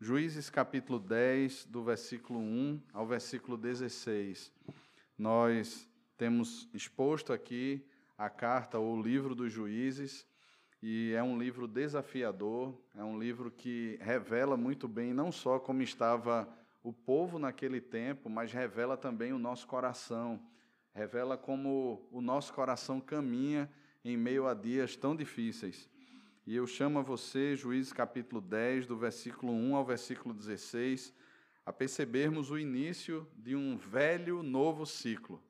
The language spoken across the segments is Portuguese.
Juízes capítulo 10, do versículo 1 ao versículo 16. Nós temos exposto aqui a carta ou o livro dos Juízes, e é um livro desafiador, é um livro que revela muito bem não só como estava o povo naquele tempo, mas revela também o nosso coração, revela como o nosso coração caminha em meio a dias tão difíceis. E eu chamo a você, Juízes capítulo 10, do versículo 1 ao versículo 16, a percebermos o início de um velho novo ciclo,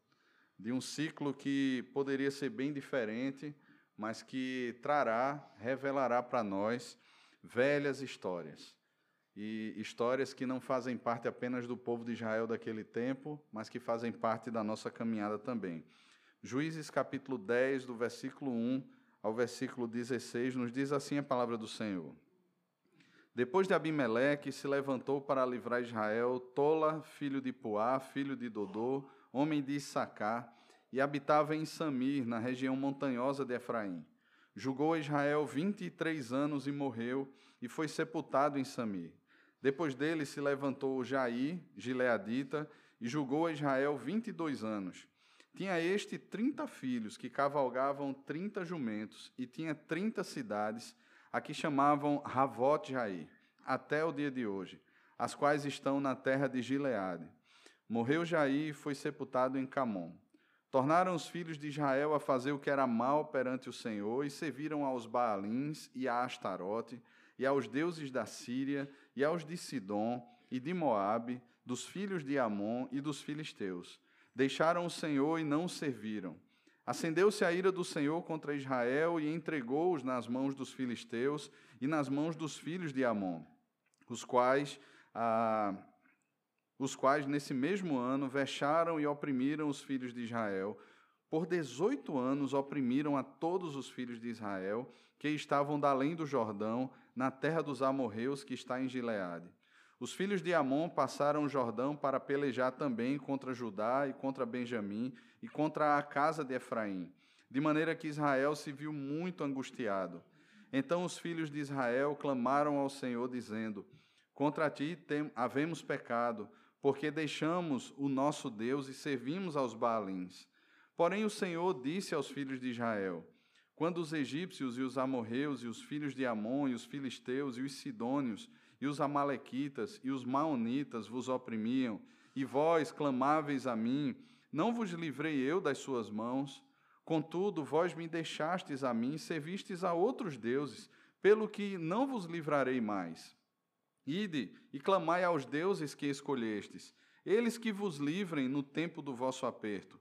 de um ciclo que poderia ser bem diferente, mas que trará, revelará para nós velhas histórias. E histórias que não fazem parte apenas do povo de Israel daquele tempo, mas que fazem parte da nossa caminhada também. Juízes capítulo 10, do versículo 1 ao versículo 16, nos diz assim a palavra do Senhor. Depois de Abimeleque, se levantou para livrar Israel Tola, filho de Puá, filho de Dodô, homem de Issacar, e habitava em Samir, na região montanhosa de Efraim. Julgou Israel vinte e três anos e morreu, e foi sepultado em Samir. Depois dele se levantou Jair, gileadita, e julgou Israel vinte e dois anos. Tinha este trinta filhos, que cavalgavam trinta jumentos, e tinha trinta cidades, a que chamavam Ravote Jair, até o dia de hoje, as quais estão na terra de Gileade. Morreu Jair e foi sepultado em Camon. Tornaram os filhos de Israel a fazer o que era mal perante o Senhor, e serviram aos Baalins e a Astarote, e aos deuses da Síria, e aos de Sidom e de Moabe, dos filhos de Amon e dos filisteus Deixaram o Senhor e não o serviram. Acendeu-se a ira do Senhor contra Israel e entregou-os nas mãos dos filisteus e nas mãos dos filhos de Amon, os quais, ah, os quais nesse mesmo ano vexaram e oprimiram os filhos de Israel. Por dezoito anos oprimiram a todos os filhos de Israel que estavam da além do Jordão, na terra dos amorreus que está em Gileade. Os filhos de Amon passaram o Jordão para pelejar também contra Judá e contra Benjamim e contra a casa de Efraim, de maneira que Israel se viu muito angustiado. Então os filhos de Israel clamaram ao Senhor, dizendo: Contra ti tem, havemos pecado, porque deixamos o nosso Deus e servimos aos Baalins. Porém o Senhor disse aos filhos de Israel: Quando os egípcios e os amorreus e os filhos de Amon e os filisteus e os sidônios e os Amalequitas e os Maonitas vos oprimiam, e vós clamáveis a mim, não vos livrei eu das suas mãos. Contudo, vós me deixastes a mim, servistes a outros deuses, pelo que não vos livrarei mais. Ide e clamai aos deuses que escolhestes, eles que vos livrem no tempo do vosso aperto.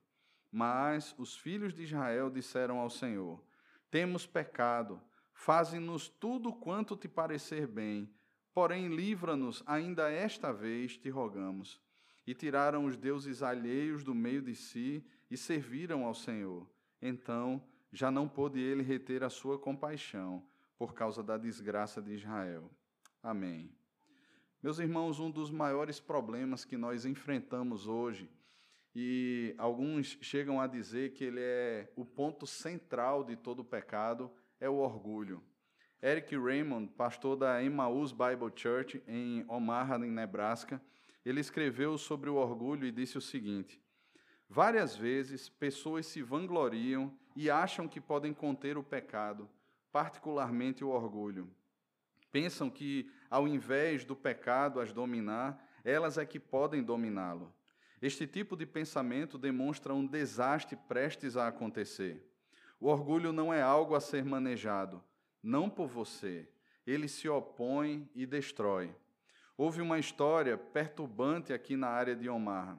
Mas os filhos de Israel disseram ao Senhor: Temos pecado, faze-nos tudo quanto te parecer bem, Porém, livra-nos ainda esta vez, te rogamos. E tiraram os deuses alheios do meio de si e serviram ao Senhor. Então, já não pôde ele reter a sua compaixão por causa da desgraça de Israel. Amém. Meus irmãos, um dos maiores problemas que nós enfrentamos hoje, e alguns chegam a dizer que ele é o ponto central de todo o pecado, é o orgulho. Eric Raymond, pastor da Emmaus Bible Church em Omaha, em Nebraska, ele escreveu sobre o orgulho e disse o seguinte: Várias vezes pessoas se vangloriam e acham que podem conter o pecado, particularmente o orgulho. Pensam que, ao invés do pecado as dominar, elas é que podem dominá-lo. Este tipo de pensamento demonstra um desastre prestes a acontecer. O orgulho não é algo a ser manejado, não por você. Ele se opõe e destrói. Houve uma história perturbante aqui na área de Omaha.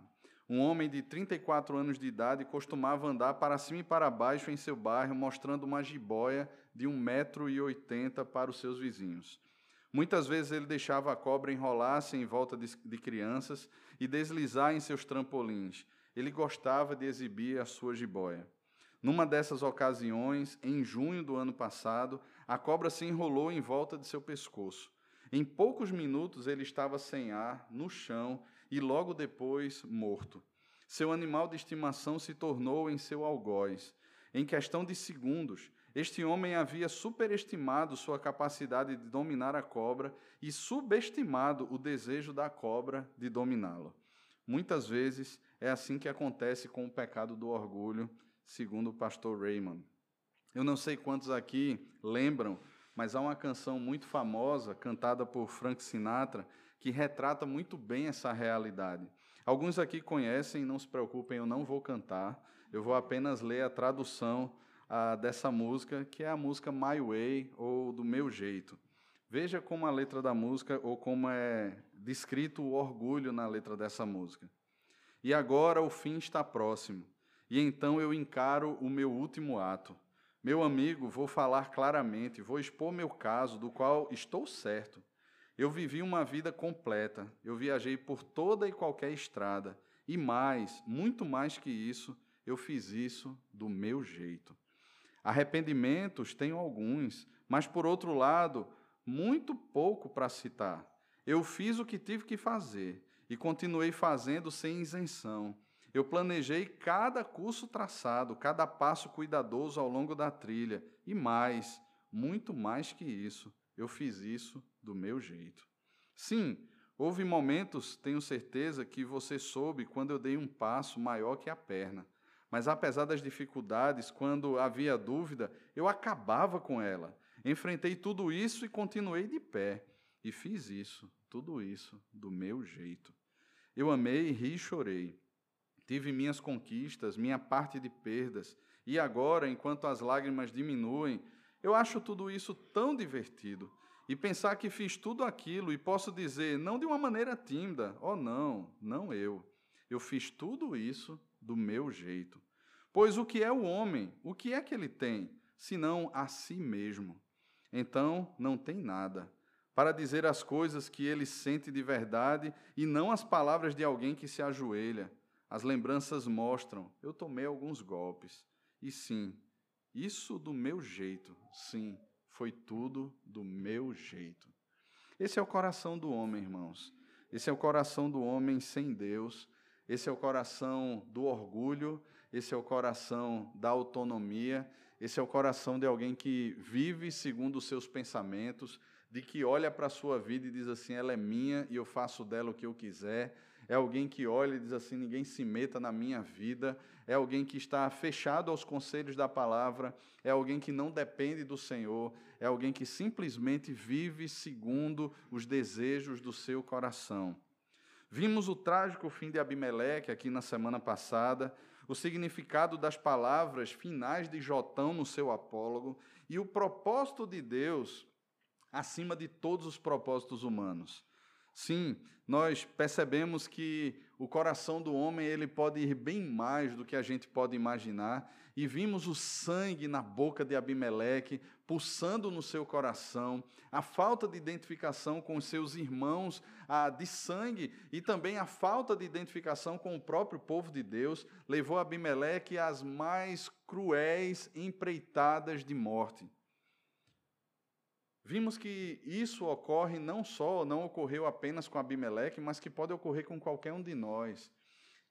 Um homem de 34 anos de idade costumava andar para cima e para baixo em seu bairro, mostrando uma jiboia de 1,80m para os seus vizinhos. Muitas vezes ele deixava a cobra enrolar-se em volta de, de crianças e deslizar em seus trampolins. Ele gostava de exibir a sua jiboia. Numa dessas ocasiões, em junho do ano passado, a cobra se enrolou em volta de seu pescoço. Em poucos minutos ele estava sem ar, no chão e logo depois morto. Seu animal de estimação se tornou em seu algoz. Em questão de segundos, Este homem havia superestimado sua capacidade de dominar a cobra e subestimado o desejo da cobra de dominá-lo. Muitas vezes é assim que acontece com o pecado do orgulho, segundo o pastor Raymond. Eu não sei quantos aqui lembram, mas há uma canção muito famosa, cantada por Frank Sinatra, que retrata muito bem essa realidade. Alguns aqui conhecem, não se preocupem, eu não vou cantar, eu vou apenas ler a tradução ah, dessa música, que é a música My Way, ou Do Meu Jeito. Veja como a letra da música, ou como é descrito o orgulho na letra dessa música. E agora o fim está próximo, e então eu encaro o meu último ato. Meu amigo, vou falar claramente, vou expor meu caso, do qual estou certo. Eu vivi uma vida completa, eu viajei por toda e qualquer estrada, e mais, muito mais que isso, eu fiz isso do meu jeito. Arrependimentos tenho alguns, mas por outro lado, muito pouco para citar. Eu fiz o que tive que fazer e continuei fazendo sem isenção. Eu planejei cada curso traçado, cada passo cuidadoso ao longo da trilha, e mais, muito mais que isso, eu fiz isso do meu jeito. Sim, houve momentos, tenho certeza, que você soube quando eu dei um passo maior que a perna. Mas apesar das dificuldades, quando havia dúvida, eu acabava com ela. Enfrentei tudo isso e continuei de pé. E fiz isso, tudo isso, do meu jeito. Eu amei, ri e chorei. Tive minhas conquistas, minha parte de perdas. E agora, enquanto as lágrimas diminuem, eu acho tudo isso tão divertido. E pensar que fiz tudo aquilo e posso dizer, não de uma maneira tímida, oh não, não eu. Eu fiz tudo isso do meu jeito. Pois o que é o homem? O que é que ele tem, senão a si mesmo? Então não tem nada para dizer as coisas que ele sente de verdade e não as palavras de alguém que se ajoelha. As lembranças mostram, eu tomei alguns golpes. E sim, isso do meu jeito, sim, foi tudo do meu jeito. Esse é o coração do homem, irmãos. Esse é o coração do homem sem Deus, esse é o coração do orgulho, esse é o coração da autonomia, esse é o coração de alguém que vive segundo os seus pensamentos, de que olha para a sua vida e diz assim: ela é minha e eu faço dela o que eu quiser. É alguém que olha e diz assim: ninguém se meta na minha vida. É alguém que está fechado aos conselhos da palavra. É alguém que não depende do Senhor. É alguém que simplesmente vive segundo os desejos do seu coração. Vimos o trágico fim de Abimeleque aqui na semana passada, o significado das palavras finais de Jotão no seu apólogo e o propósito de Deus acima de todos os propósitos humanos. Sim, nós percebemos que o coração do homem ele pode ir bem mais do que a gente pode imaginar, e vimos o sangue na boca de Abimeleque pulsando no seu coração, a falta de identificação com os seus irmãos a, de sangue e também a falta de identificação com o próprio povo de Deus levou Abimeleque às mais cruéis empreitadas de morte. Vimos que isso ocorre não só, não ocorreu apenas com Abimeleque, mas que pode ocorrer com qualquer um de nós.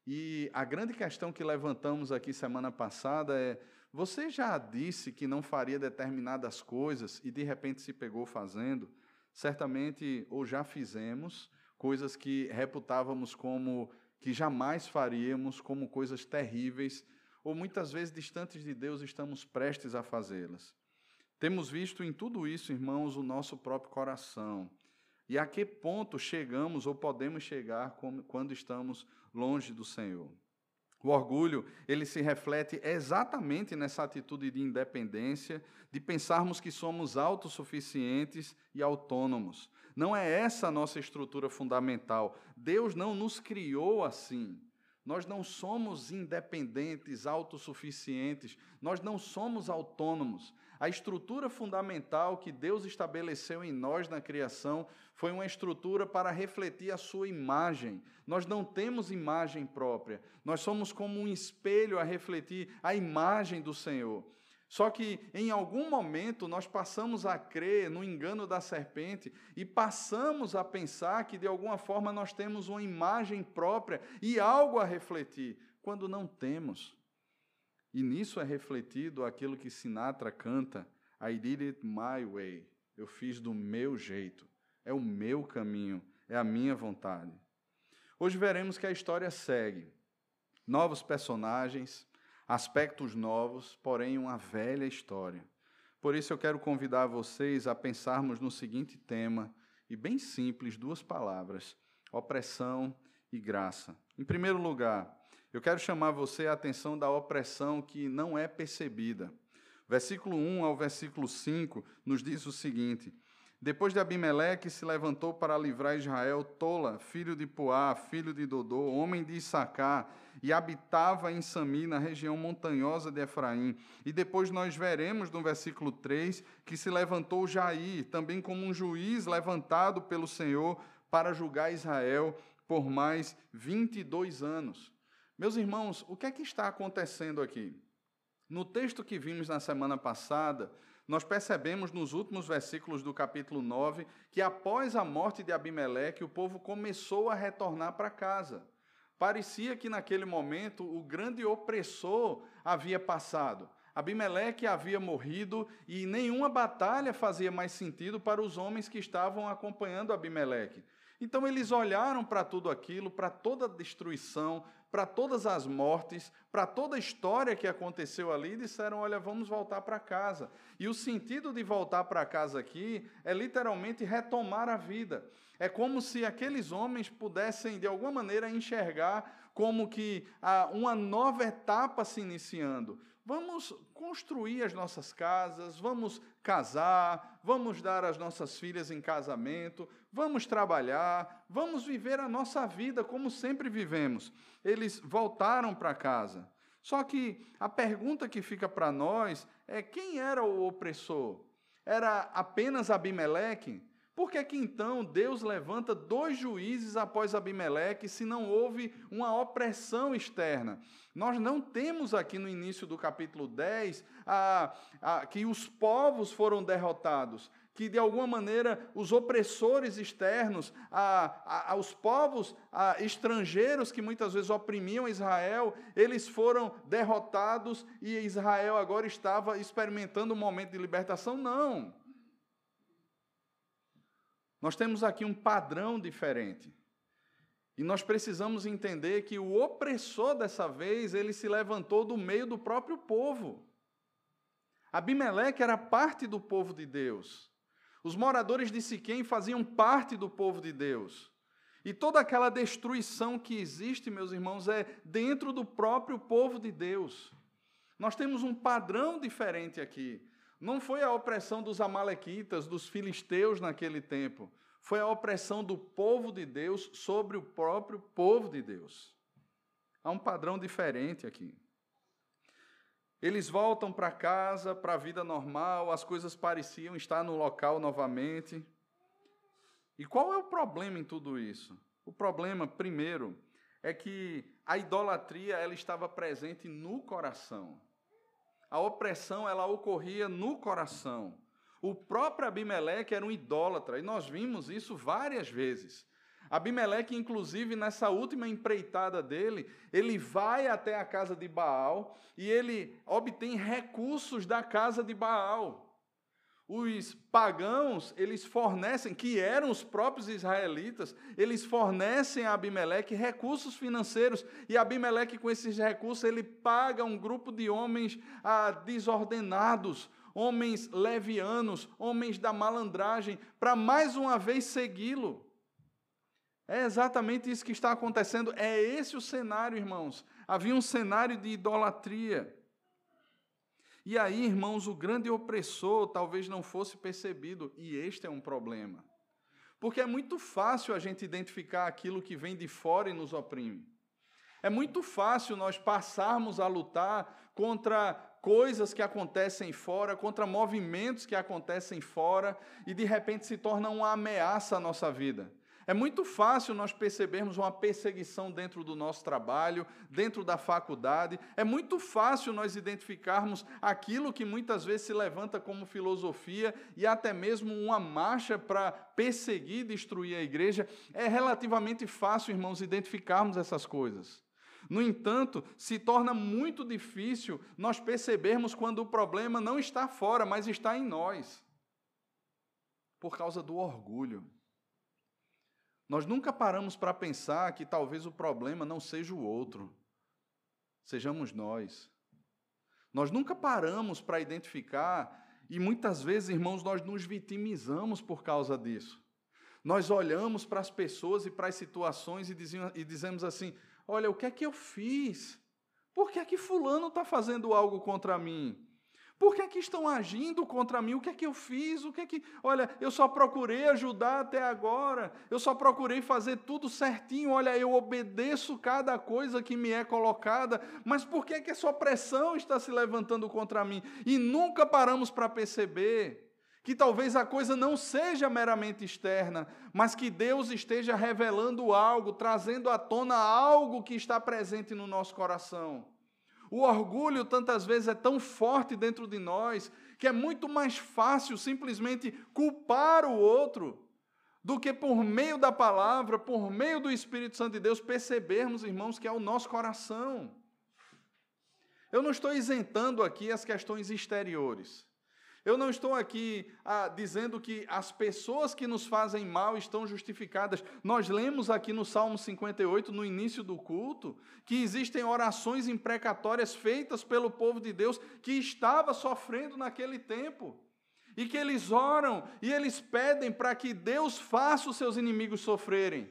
E a grande questão que levantamos aqui semana passada é: você já disse que não faria determinadas coisas e de repente se pegou fazendo? Certamente, ou já fizemos coisas que reputávamos como que jamais faríamos, como coisas terríveis, ou muitas vezes distantes de Deus estamos prestes a fazê-las. Temos visto em tudo isso, irmãos, o nosso próprio coração. E a que ponto chegamos ou podemos chegar quando estamos longe do Senhor? O orgulho, ele se reflete exatamente nessa atitude de independência, de pensarmos que somos autossuficientes e autônomos. Não é essa a nossa estrutura fundamental. Deus não nos criou assim. Nós não somos independentes, autossuficientes, nós não somos autônomos. A estrutura fundamental que Deus estabeleceu em nós na criação foi uma estrutura para refletir a sua imagem. Nós não temos imagem própria, nós somos como um espelho a refletir a imagem do Senhor. Só que em algum momento nós passamos a crer no engano da serpente e passamos a pensar que de alguma forma nós temos uma imagem própria e algo a refletir, quando não temos. E nisso é refletido aquilo que Sinatra canta: I did it my way. Eu fiz do meu jeito. É o meu caminho, é a minha vontade. Hoje veremos que a história segue. Novos personagens, aspectos novos, porém uma velha história. Por isso eu quero convidar vocês a pensarmos no seguinte tema, e bem simples, duas palavras: opressão e graça. Em primeiro lugar, eu quero chamar você a atenção da opressão que não é percebida. Versículo 1 ao versículo 5 nos diz o seguinte: Depois de Abimeleque se levantou para livrar Israel, Tola, filho de Puá, filho de Dodô, homem de Issacar, e habitava em Sami, na região montanhosa de Efraim. E depois nós veremos no versículo 3 que se levantou Jair, também como um juiz levantado pelo Senhor para julgar Israel por mais 22 anos. Meus irmãos, o que é que está acontecendo aqui? No texto que vimos na semana passada, nós percebemos nos últimos versículos do capítulo 9 que após a morte de Abimeleque, o povo começou a retornar para casa. Parecia que naquele momento o grande opressor havia passado. Abimeleque havia morrido e nenhuma batalha fazia mais sentido para os homens que estavam acompanhando Abimeleque. Então eles olharam para tudo aquilo, para toda a destruição, para todas as mortes, para toda a história que aconteceu ali e disseram: olha, vamos voltar para casa. E o sentido de voltar para casa aqui é literalmente retomar a vida. É como se aqueles homens pudessem, de alguma maneira, enxergar como que ah, uma nova etapa se iniciando. Vamos construir as nossas casas, vamos casar, vamos dar as nossas filhas em casamento, vamos trabalhar, vamos viver a nossa vida como sempre vivemos. Eles voltaram para casa. Só que a pergunta que fica para nós é: quem era o opressor? Era apenas Abimeleque? Por que, que então Deus levanta dois juízes após Abimeleque se não houve uma opressão externa? Nós não temos aqui no início do capítulo 10 a, a, que os povos foram derrotados, que de alguma maneira os opressores externos, a, os povos estrangeiros que muitas vezes oprimiam Israel, eles foram derrotados e Israel agora estava experimentando um momento de libertação? Não. Nós temos aqui um padrão diferente. E nós precisamos entender que o opressor dessa vez, ele se levantou do meio do próprio povo. Abimeleque era parte do povo de Deus. Os moradores de Siquém faziam parte do povo de Deus. E toda aquela destruição que existe, meus irmãos, é dentro do próprio povo de Deus. Nós temos um padrão diferente aqui. Não foi a opressão dos amalequitas, dos filisteus naquele tempo. Foi a opressão do povo de Deus sobre o próprio povo de Deus. Há um padrão diferente aqui. Eles voltam para casa, para a vida normal, as coisas pareciam estar no local novamente. E qual é o problema em tudo isso? O problema, primeiro, é que a idolatria ela estava presente no coração. A opressão ela ocorria no coração. O próprio Abimeleque era um idólatra, e nós vimos isso várias vezes. Abimeleque, inclusive, nessa última empreitada dele, ele vai até a casa de Baal e ele obtém recursos da casa de Baal. Os pagãos, eles fornecem, que eram os próprios israelitas, eles fornecem a Abimeleque recursos financeiros, e Abimeleque, com esses recursos, ele paga um grupo de homens ah, desordenados, homens levianos, homens da malandragem, para mais uma vez segui-lo. É exatamente isso que está acontecendo. É esse o cenário, irmãos. Havia um cenário de idolatria. E aí, irmãos, o grande opressor talvez não fosse percebido, e este é um problema. Porque é muito fácil a gente identificar aquilo que vem de fora e nos oprime. É muito fácil nós passarmos a lutar contra coisas que acontecem fora, contra movimentos que acontecem fora, e de repente se torna uma ameaça à nossa vida. É muito fácil nós percebermos uma perseguição dentro do nosso trabalho, dentro da faculdade. É muito fácil nós identificarmos aquilo que muitas vezes se levanta como filosofia e até mesmo uma marcha para perseguir e destruir a igreja. É relativamente fácil, irmãos, identificarmos essas coisas. No entanto, se torna muito difícil nós percebermos quando o problema não está fora, mas está em nós, por causa do orgulho. Nós nunca paramos para pensar que talvez o problema não seja o outro, sejamos nós. Nós nunca paramos para identificar, e muitas vezes, irmãos, nós nos vitimizamos por causa disso. Nós olhamos para as pessoas e para as situações e dizemos assim: olha, o que é que eu fiz? Por que é que Fulano está fazendo algo contra mim? Por que, é que estão agindo contra mim? O que é que eu fiz? O que é que. Olha, eu só procurei ajudar até agora. Eu só procurei fazer tudo certinho. Olha, eu obedeço cada coisa que me é colocada. Mas por que, é que essa opressão está se levantando contra mim? E nunca paramos para perceber que talvez a coisa não seja meramente externa, mas que Deus esteja revelando algo, trazendo à tona algo que está presente no nosso coração. O orgulho tantas vezes é tão forte dentro de nós que é muito mais fácil simplesmente culpar o outro do que por meio da palavra, por meio do Espírito Santo de Deus, percebermos, irmãos, que é o nosso coração. Eu não estou isentando aqui as questões exteriores. Eu não estou aqui ah, dizendo que as pessoas que nos fazem mal estão justificadas. Nós lemos aqui no Salmo 58, no início do culto, que existem orações imprecatórias feitas pelo povo de Deus que estava sofrendo naquele tempo. E que eles oram e eles pedem para que Deus faça os seus inimigos sofrerem.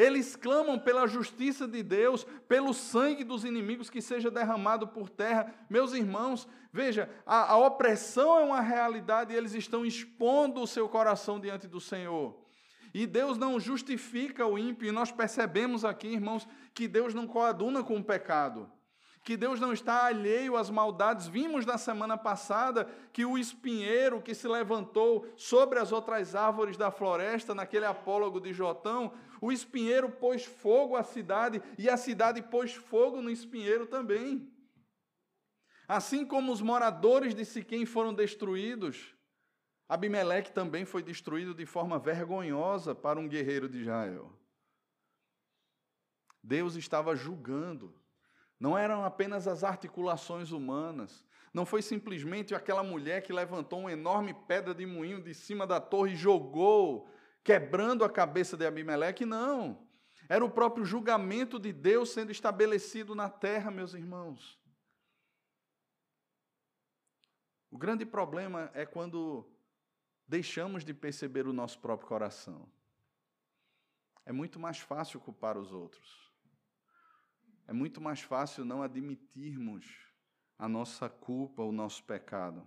Eles clamam pela justiça de Deus, pelo sangue dos inimigos que seja derramado por terra. Meus irmãos, veja, a, a opressão é uma realidade e eles estão expondo o seu coração diante do Senhor. E Deus não justifica o ímpio, e nós percebemos aqui, irmãos, que Deus não coaduna com o pecado que Deus não está alheio às maldades. Vimos na semana passada que o espinheiro que se levantou sobre as outras árvores da floresta, naquele apólogo de Jotão, o espinheiro pôs fogo à cidade e a cidade pôs fogo no espinheiro também. Assim como os moradores de Siquém foram destruídos, Abimeleque também foi destruído de forma vergonhosa para um guerreiro de Israel. Deus estava julgando não eram apenas as articulações humanas. Não foi simplesmente aquela mulher que levantou uma enorme pedra de moinho de cima da torre e jogou, quebrando a cabeça de Abimeleque. Não. Era o próprio julgamento de Deus sendo estabelecido na terra, meus irmãos. O grande problema é quando deixamos de perceber o nosso próprio coração. É muito mais fácil culpar os outros. É muito mais fácil não admitirmos a nossa culpa, o nosso pecado.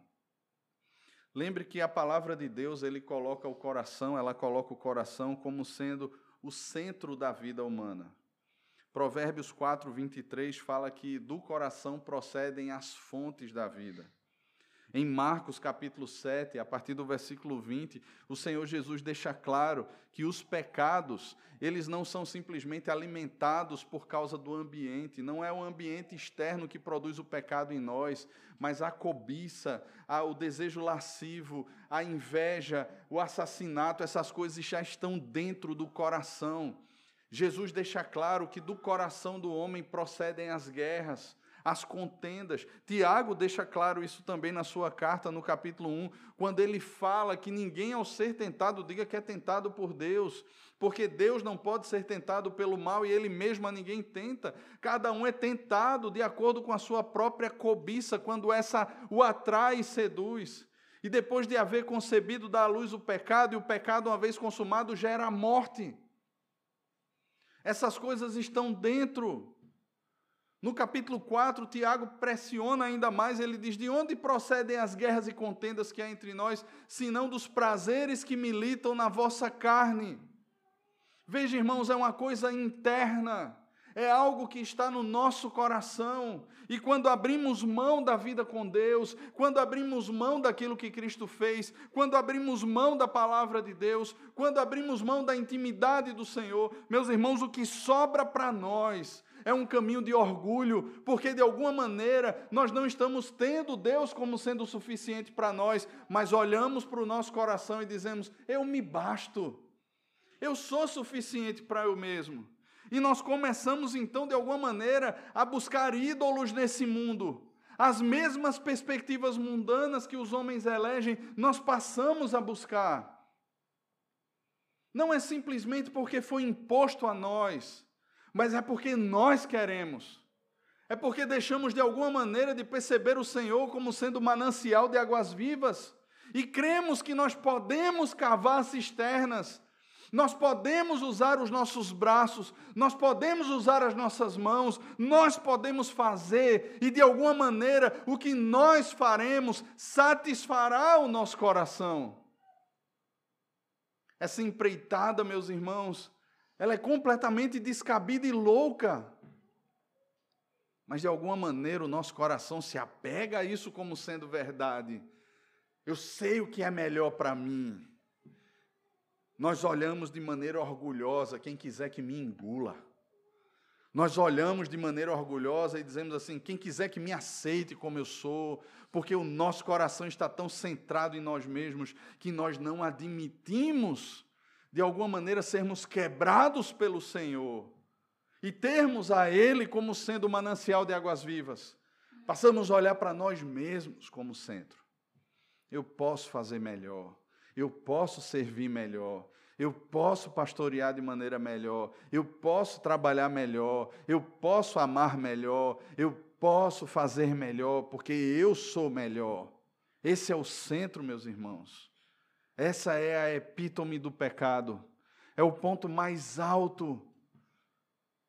Lembre que a palavra de Deus, ele coloca o coração, ela coloca o coração como sendo o centro da vida humana. Provérbios 4, 23 fala que do coração procedem as fontes da vida. Em Marcos capítulo 7, a partir do versículo 20, o Senhor Jesus deixa claro que os pecados, eles não são simplesmente alimentados por causa do ambiente, não é o ambiente externo que produz o pecado em nós, mas a cobiça, o desejo lascivo, a inveja, o assassinato, essas coisas já estão dentro do coração. Jesus deixa claro que do coração do homem procedem as guerras, as contendas. Tiago deixa claro isso também na sua carta, no capítulo 1, quando ele fala que ninguém, ao ser tentado, diga que é tentado por Deus, porque Deus não pode ser tentado pelo mal e ele mesmo a ninguém tenta. Cada um é tentado de acordo com a sua própria cobiça, quando essa o atrai e seduz. E depois de haver concebido da luz o pecado, e o pecado, uma vez consumado, gera a morte. Essas coisas estão dentro no capítulo 4, Tiago pressiona ainda mais, ele diz: De onde procedem as guerras e contendas que há entre nós, senão dos prazeres que militam na vossa carne? Veja, irmãos, é uma coisa interna, é algo que está no nosso coração. E quando abrimos mão da vida com Deus, quando abrimos mão daquilo que Cristo fez, quando abrimos mão da palavra de Deus, quando abrimos mão da intimidade do Senhor, meus irmãos, o que sobra para nós é um caminho de orgulho, porque de alguma maneira nós não estamos tendo Deus como sendo suficiente para nós, mas olhamos para o nosso coração e dizemos: Eu me basto, eu sou suficiente para eu mesmo. E nós começamos então, de alguma maneira, a buscar ídolos nesse mundo. As mesmas perspectivas mundanas que os homens elegem, nós passamos a buscar. Não é simplesmente porque foi imposto a nós, mas é porque nós queremos. É porque deixamos de alguma maneira de perceber o Senhor como sendo manancial de águas vivas. E cremos que nós podemos cavar cisternas, nós podemos usar os nossos braços, nós podemos usar as nossas mãos, nós podemos fazer. E de alguma maneira o que nós faremos satisfará o nosso coração. Essa empreitada, meus irmãos, ela é completamente descabida e louca. Mas de alguma maneira o nosso coração se apega a isso como sendo verdade. Eu sei o que é melhor para mim. Nós olhamos de maneira orgulhosa quem quiser que me engula. Nós olhamos de maneira orgulhosa e dizemos assim: quem quiser que me aceite como eu sou, porque o nosso coração está tão centrado em nós mesmos que nós não admitimos, de alguma maneira, sermos quebrados pelo Senhor e termos a Ele como sendo o manancial de águas vivas. Passamos a olhar para nós mesmos como centro. Eu posso fazer melhor, eu posso servir melhor, eu posso pastorear de maneira melhor, eu posso trabalhar melhor, eu posso amar melhor, eu posso fazer melhor, porque eu sou melhor. Esse é o centro, meus irmãos. Essa é a epítome do pecado. É o ponto mais alto.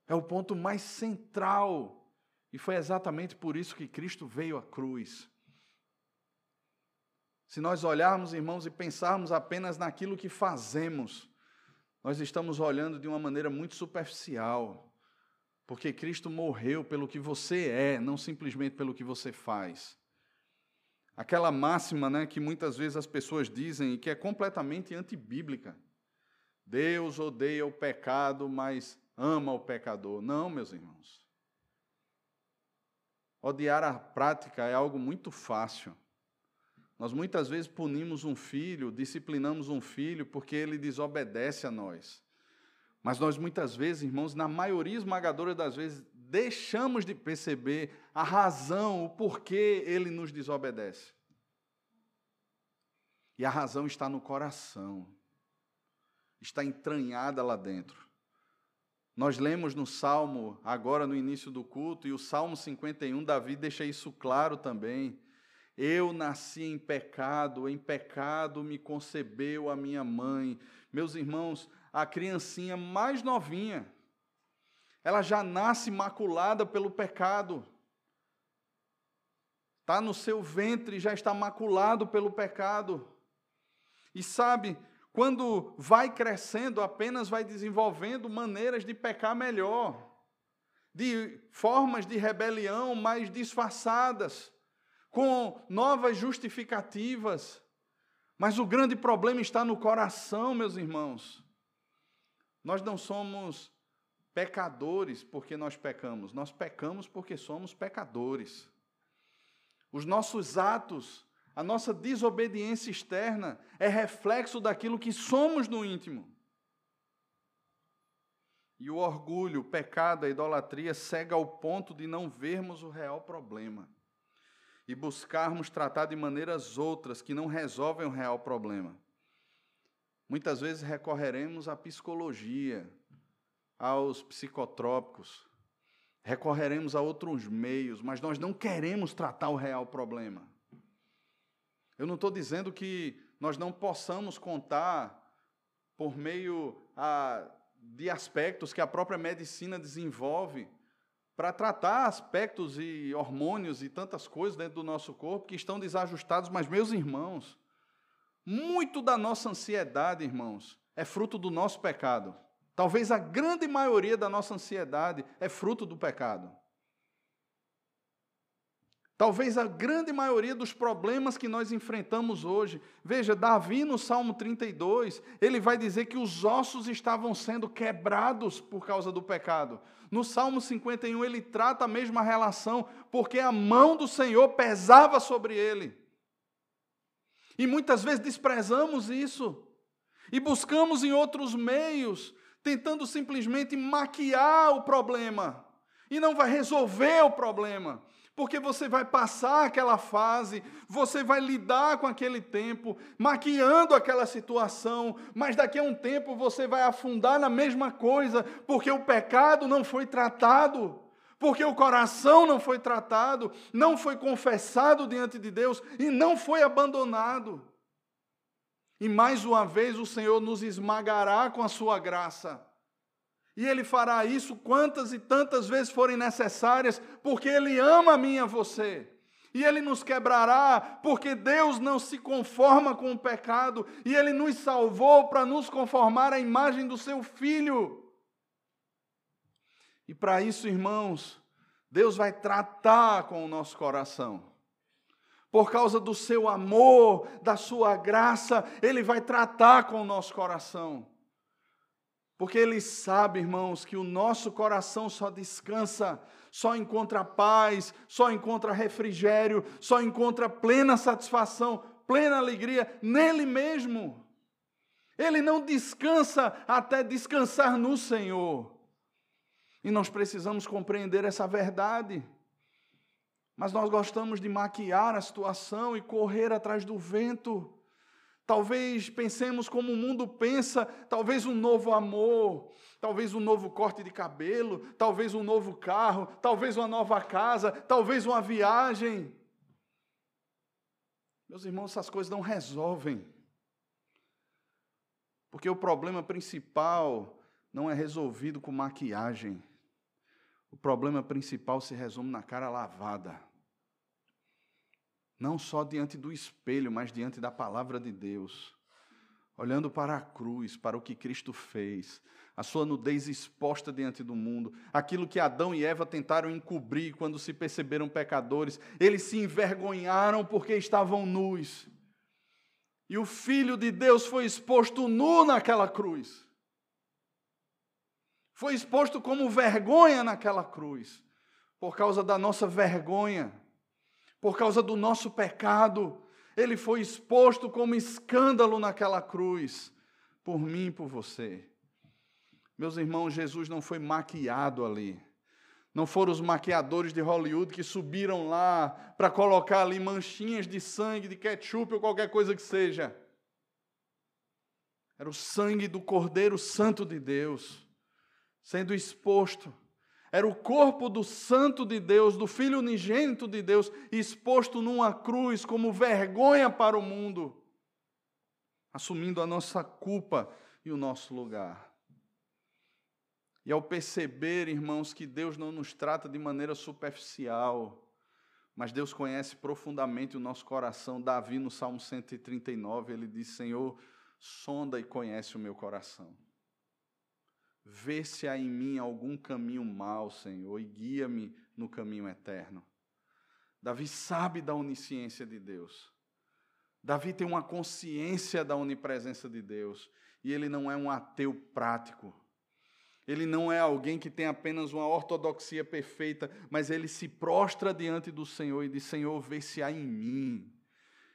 É o ponto mais central. E foi exatamente por isso que Cristo veio à cruz. Se nós olharmos, irmãos, e pensarmos apenas naquilo que fazemos, nós estamos olhando de uma maneira muito superficial. Porque Cristo morreu pelo que você é, não simplesmente pelo que você faz. Aquela máxima né, que muitas vezes as pessoas dizem e que é completamente antibíblica. Deus odeia o pecado, mas ama o pecador. Não, meus irmãos. Odiar a prática é algo muito fácil. Nós muitas vezes punimos um filho, disciplinamos um filho porque ele desobedece a nós. Mas nós muitas vezes, irmãos, na maioria esmagadora das vezes, deixamos de perceber a razão, o porquê ele nos desobedece. E a razão está no coração, está entranhada lá dentro. Nós lemos no Salmo, agora no início do culto, e o Salmo 51, Davi deixa isso claro também. Eu nasci em pecado, em pecado me concebeu a minha mãe. Meus irmãos, a criancinha mais novinha, ela já nasce maculada pelo pecado. Está no seu ventre, já está maculado pelo pecado. E sabe, quando vai crescendo, apenas vai desenvolvendo maneiras de pecar melhor, de formas de rebelião mais disfarçadas, com novas justificativas. Mas o grande problema está no coração, meus irmãos. Nós não somos pecadores porque nós pecamos, nós pecamos porque somos pecadores. Os nossos atos, a nossa desobediência externa é reflexo daquilo que somos no íntimo. E o orgulho, o pecado, a idolatria cega ao ponto de não vermos o real problema e buscarmos tratar de maneiras outras que não resolvem o real problema. Muitas vezes recorreremos à psicologia, aos psicotrópicos, recorreremos a outros meios, mas nós não queremos tratar o real problema. Eu não estou dizendo que nós não possamos contar por meio a, de aspectos que a própria medicina desenvolve para tratar aspectos e hormônios e tantas coisas dentro do nosso corpo que estão desajustados, mas meus irmãos, muito da nossa ansiedade, irmãos, é fruto do nosso pecado. Talvez a grande maioria da nossa ansiedade é fruto do pecado. Talvez a grande maioria dos problemas que nós enfrentamos hoje. Veja, Davi no Salmo 32, ele vai dizer que os ossos estavam sendo quebrados por causa do pecado. No Salmo 51, ele trata a mesma relação, porque a mão do Senhor pesava sobre ele. E muitas vezes desprezamos isso e buscamos em outros meios tentando simplesmente maquiar o problema e não vai resolver o problema. Porque você vai passar aquela fase, você vai lidar com aquele tempo, maquiando aquela situação, mas daqui a um tempo você vai afundar na mesma coisa, porque o pecado não foi tratado, porque o coração não foi tratado, não foi confessado diante de Deus e não foi abandonado. E mais uma vez o Senhor nos esmagará com a sua graça. E Ele fará isso quantas e tantas vezes forem necessárias, porque Ele ama a mim e a você. E Ele nos quebrará, porque Deus não se conforma com o pecado, e Ele nos salvou para nos conformar à imagem do Seu Filho. E para isso, irmãos, Deus vai tratar com o nosso coração. Por causa do seu amor, da sua graça, Ele vai tratar com o nosso coração. Porque Ele sabe, irmãos, que o nosso coração só descansa, só encontra paz, só encontra refrigério, só encontra plena satisfação, plena alegria nele mesmo. Ele não descansa até descansar no Senhor. E nós precisamos compreender essa verdade. Mas nós gostamos de maquiar a situação e correr atrás do vento. Talvez pensemos como o mundo pensa, talvez um novo amor, talvez um novo corte de cabelo, talvez um novo carro, talvez uma nova casa, talvez uma viagem. Meus irmãos, essas coisas não resolvem. Porque o problema principal não é resolvido com maquiagem. O problema principal se resume na cara lavada. Não só diante do espelho, mas diante da palavra de Deus. Olhando para a cruz, para o que Cristo fez, a sua nudez exposta diante do mundo, aquilo que Adão e Eva tentaram encobrir quando se perceberam pecadores, eles se envergonharam porque estavam nus. E o Filho de Deus foi exposto nu naquela cruz foi exposto como vergonha naquela cruz, por causa da nossa vergonha, por causa do nosso pecado. Ele foi exposto como escândalo naquela cruz, por mim e por você. Meus irmãos, Jesus não foi maquiado ali. Não foram os maquiadores de Hollywood que subiram lá para colocar ali manchinhas de sangue, de ketchup ou qualquer coisa que seja. Era o sangue do Cordeiro Santo de Deus sendo exposto. Era o corpo do Santo de Deus, do Filho unigênito de Deus, exposto numa cruz como vergonha para o mundo, assumindo a nossa culpa e o nosso lugar. E ao perceber, irmãos, que Deus não nos trata de maneira superficial, mas Deus conhece profundamente o nosso coração. Davi, no Salmo 139, ele diz: Senhor, sonda e conhece o meu coração. Vê se há em mim algum caminho mau, Senhor, e guia-me no caminho eterno. Davi sabe da onisciência de Deus. Davi tem uma consciência da onipresença de Deus. E ele não é um ateu prático. Ele não é alguém que tem apenas uma ortodoxia perfeita, mas ele se prostra diante do Senhor e diz: Senhor, vê se há em mim.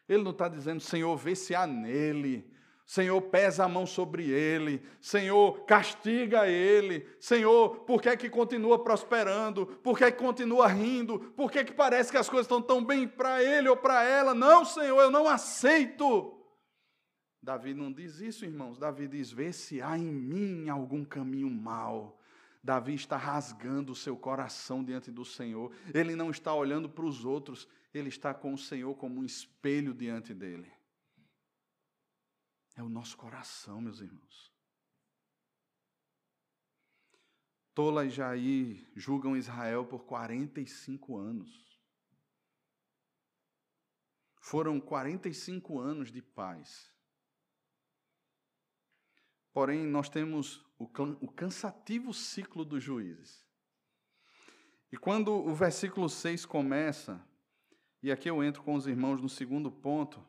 Ele não está dizendo, Senhor, vê se há nele. Senhor, pesa a mão sobre ele. Senhor, castiga ele. Senhor, por que é que continua prosperando? Por que é que continua rindo? Por que é que parece que as coisas estão tão bem para ele ou para ela? Não, Senhor, eu não aceito. Davi não diz isso, irmãos. Davi diz: vê se há em mim algum caminho mau. Davi está rasgando o seu coração diante do Senhor. Ele não está olhando para os outros, ele está com o Senhor como um espelho diante dele. É o nosso coração, meus irmãos. Tola e Jair julgam Israel por 45 anos. Foram 45 anos de paz. Porém, nós temos o, cansativo ciclo dos juízes. E quando o versículo 6 começa, e aqui eu entro com os irmãos no segundo ponto,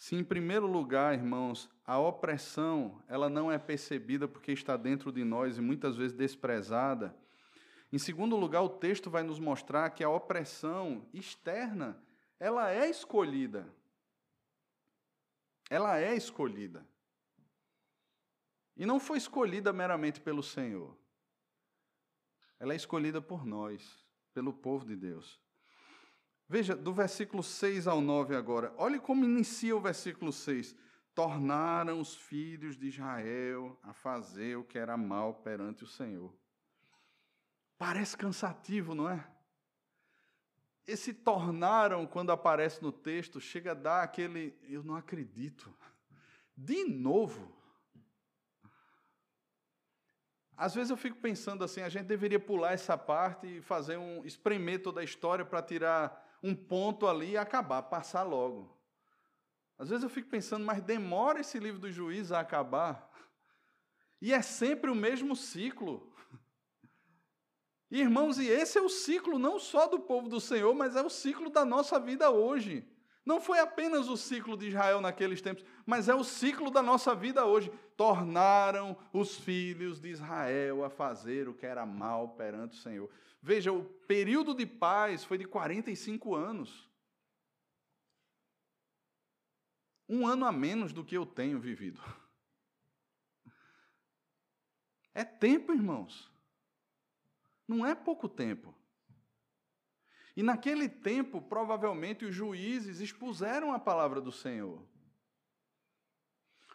se em primeiro lugar, irmãos, a opressão, ela não é percebida porque está dentro de nós e muitas vezes desprezada. Em segundo lugar, o texto vai nos mostrar que a opressão externa, ela é escolhida. Ela é escolhida. E não foi escolhida meramente pelo Senhor. Ela é escolhida por nós, pelo povo de Deus. Veja, do versículo 6 ao 9 agora. Olhe como inicia o versículo 6. Tornaram os filhos de Israel a fazer o que era mal perante o Senhor. Parece cansativo, não é? Esse tornaram, quando aparece no texto, chega a dar aquele. Eu não acredito. De novo. Às vezes eu fico pensando assim, a gente deveria pular essa parte e fazer um espremer toda a história para tirar um ponto ali e acabar, passar logo. Às vezes eu fico pensando, mas demora esse livro do juiz a acabar. E é sempre o mesmo ciclo. Irmãos, e esse é o ciclo não só do povo do Senhor, mas é o ciclo da nossa vida hoje. Não foi apenas o ciclo de Israel naqueles tempos, mas é o ciclo da nossa vida hoje. Tornaram os filhos de Israel a fazer o que era mal perante o Senhor. Veja, o período de paz foi de 45 anos. Um ano a menos do que eu tenho vivido. É tempo, irmãos. Não é pouco tempo. E naquele tempo, provavelmente, os juízes expuseram a palavra do Senhor.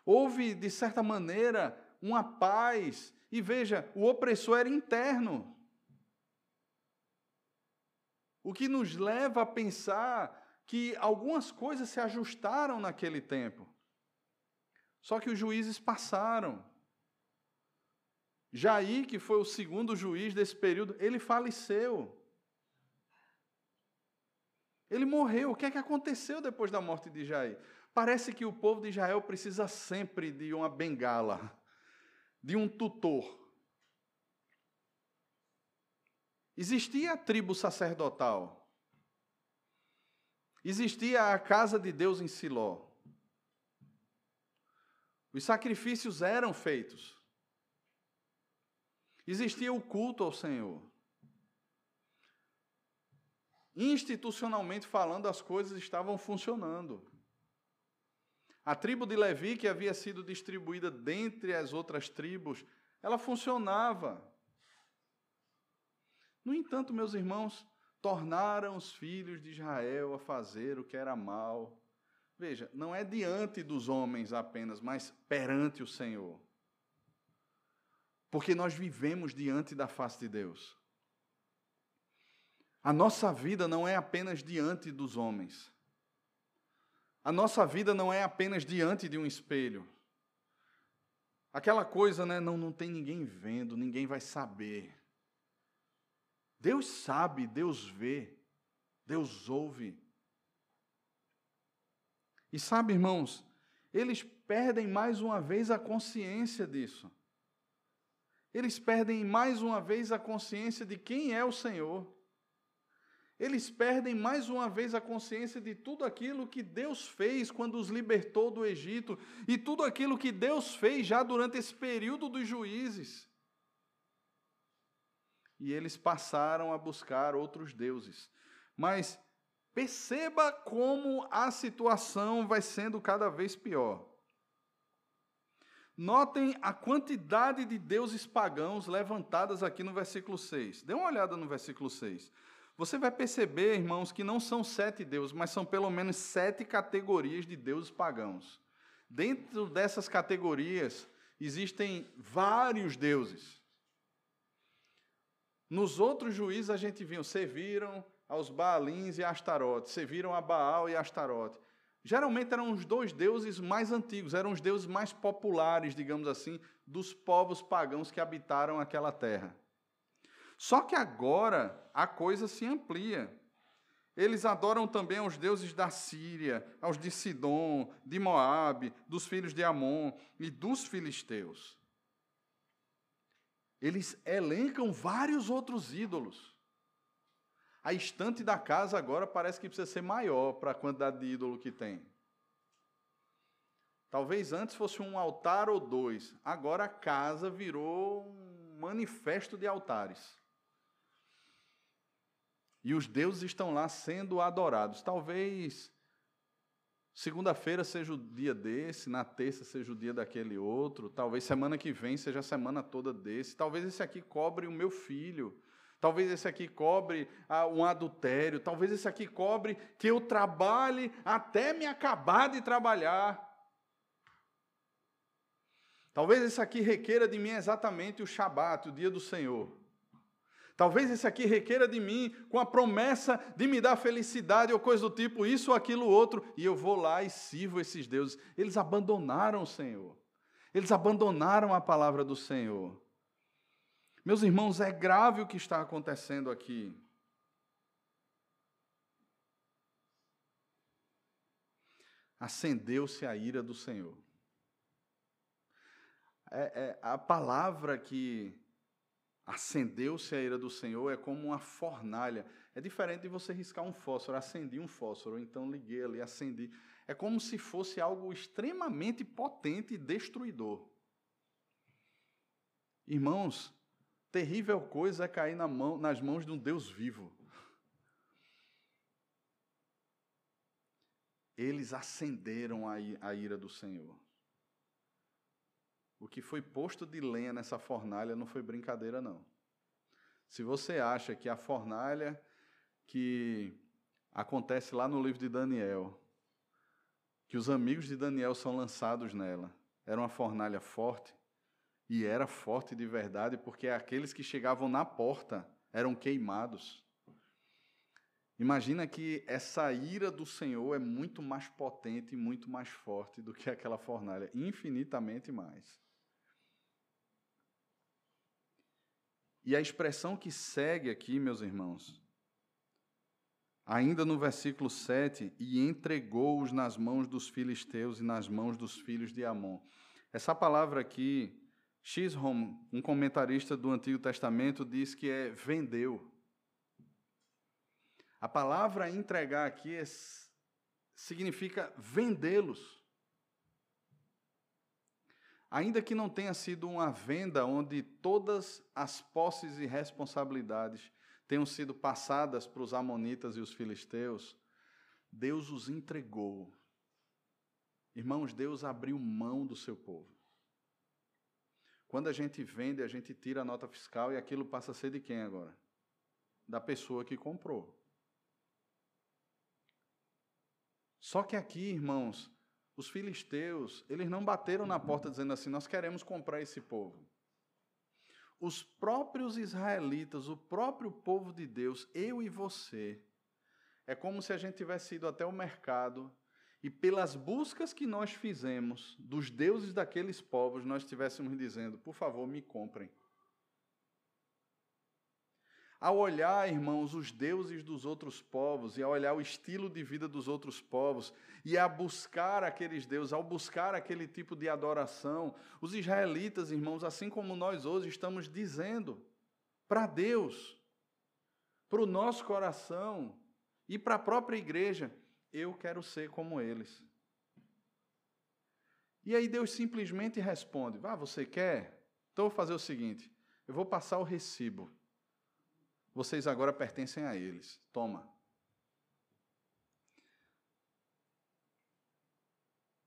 Houve, de certa maneira, uma paz. E veja, o opressor era interno. O que nos leva a pensar que algumas coisas se ajustaram naquele tempo. Só que os juízes passaram. Jair, que foi o segundo juiz desse período, ele faleceu. Ele morreu. O que é que aconteceu depois da morte de Jair? Parece que o povo de Israel precisa sempre de uma bengala, de um tutor. Existia a tribo sacerdotal. Existia a casa de Deus em Siló. Os sacrifícios eram feitos. Existia o culto ao Senhor. Institucionalmente falando, as coisas estavam funcionando. A tribo de Levi, que havia sido distribuída dentre as outras tribos, ela funcionava. No entanto, meus irmãos, tornaram os filhos de Israel a fazer o que era mal. Veja, não é diante dos homens apenas, mas perante o Senhor. Porque nós vivemos diante da face de Deus. A nossa vida não é apenas diante dos homens. A nossa vida não é apenas diante de um espelho. Aquela coisa, né? Não, não tem ninguém vendo, ninguém vai saber. Deus sabe, Deus vê, Deus ouve. E sabe, irmãos, eles perdem mais uma vez a consciência disso. Eles perdem mais uma vez a consciência de quem é o Senhor. Eles perdem mais uma vez a consciência de tudo aquilo que Deus fez quando os libertou do Egito e tudo aquilo que Deus fez já durante esse período dos juízes e eles passaram a buscar outros deuses. Mas perceba como a situação vai sendo cada vez pior. Notem a quantidade de deuses pagãos levantadas aqui no versículo 6. Dê uma olhada no versículo 6. Você vai perceber, irmãos, que não são sete deuses, mas são pelo menos sete categorias de deuses pagãos. Dentro dessas categorias existem vários deuses. Nos outros juízes a gente viu, serviram aos Baalins e Astarote, serviram a Baal e Astarote. Geralmente eram os dois deuses mais antigos, eram os deuses mais populares, digamos assim, dos povos pagãos que habitaram aquela terra. Só que agora a coisa se amplia. Eles adoram também aos deuses da Síria, aos de Sidom, de Moabe, dos filhos de Amon e dos filisteus eles elencam vários outros ídolos. A estante da casa agora parece que precisa ser maior para a quantidade de ídolo que tem. Talvez antes fosse um altar ou dois, agora a casa virou um manifesto de altares. E os deuses estão lá sendo adorados. Talvez segunda-feira seja o dia desse, na terça seja o dia daquele outro, talvez semana que vem seja a semana toda desse, talvez esse aqui cobre o meu filho, talvez esse aqui cobre ah, um adultério, talvez esse aqui cobre que eu trabalhe até me acabar de trabalhar. Talvez esse aqui requeira de mim exatamente o Shabat, o dia do Senhor. Talvez esse aqui requeira de mim com a promessa de me dar felicidade ou coisa do tipo, isso ou aquilo outro, e eu vou lá e sirvo esses deuses. Eles abandonaram o Senhor. Eles abandonaram a palavra do Senhor. Meus irmãos, é grave o que está acontecendo aqui. Acendeu-se a ira do Senhor é, é, a palavra que acendeu-se a ira do Senhor é como uma fornalha. É diferente de você riscar um fósforo, acendi um fósforo, então liguei ali, acendi. É como se fosse algo extremamente potente e destruidor. Irmãos, terrível coisa é cair na mão, nas mãos de um Deus vivo. Eles acenderam a ira do Senhor. O que foi posto de lenha nessa fornalha não foi brincadeira, não. Se você acha que a fornalha que acontece lá no livro de Daniel, que os amigos de Daniel são lançados nela, era uma fornalha forte, e era forte de verdade, porque aqueles que chegavam na porta eram queimados. Imagina que essa ira do Senhor é muito mais potente e muito mais forte do que aquela fornalha, infinitamente mais. E a expressão que segue aqui, meus irmãos, ainda no versículo 7, e entregou-os nas mãos dos filisteus e nas mãos dos filhos de Amon. Essa palavra aqui, Xhom, um comentarista do Antigo Testamento, diz que é vendeu. A palavra entregar aqui é, significa vendê-los. Ainda que não tenha sido uma venda onde todas as posses e responsabilidades tenham sido passadas para os amonitas e os filisteus, Deus os entregou. Irmãos, Deus abriu mão do seu povo. Quando a gente vende, a gente tira a nota fiscal e aquilo passa a ser de quem agora? Da pessoa que comprou. Só que aqui, irmãos, os filisteus, eles não bateram na porta dizendo assim: Nós queremos comprar esse povo. Os próprios israelitas, o próprio povo de Deus, eu e você, é como se a gente tivesse ido até o mercado e, pelas buscas que nós fizemos dos deuses daqueles povos, nós estivéssemos dizendo: Por favor, me comprem. Ao olhar, irmãos, os deuses dos outros povos e ao olhar o estilo de vida dos outros povos e a buscar aqueles deuses, ao buscar aquele tipo de adoração, os israelitas, irmãos, assim como nós hoje estamos dizendo para Deus, para o nosso coração e para a própria igreja, eu quero ser como eles. E aí Deus simplesmente responde: "Vá, ah, você quer? Então vou fazer o seguinte, eu vou passar o recibo vocês agora pertencem a eles. Toma.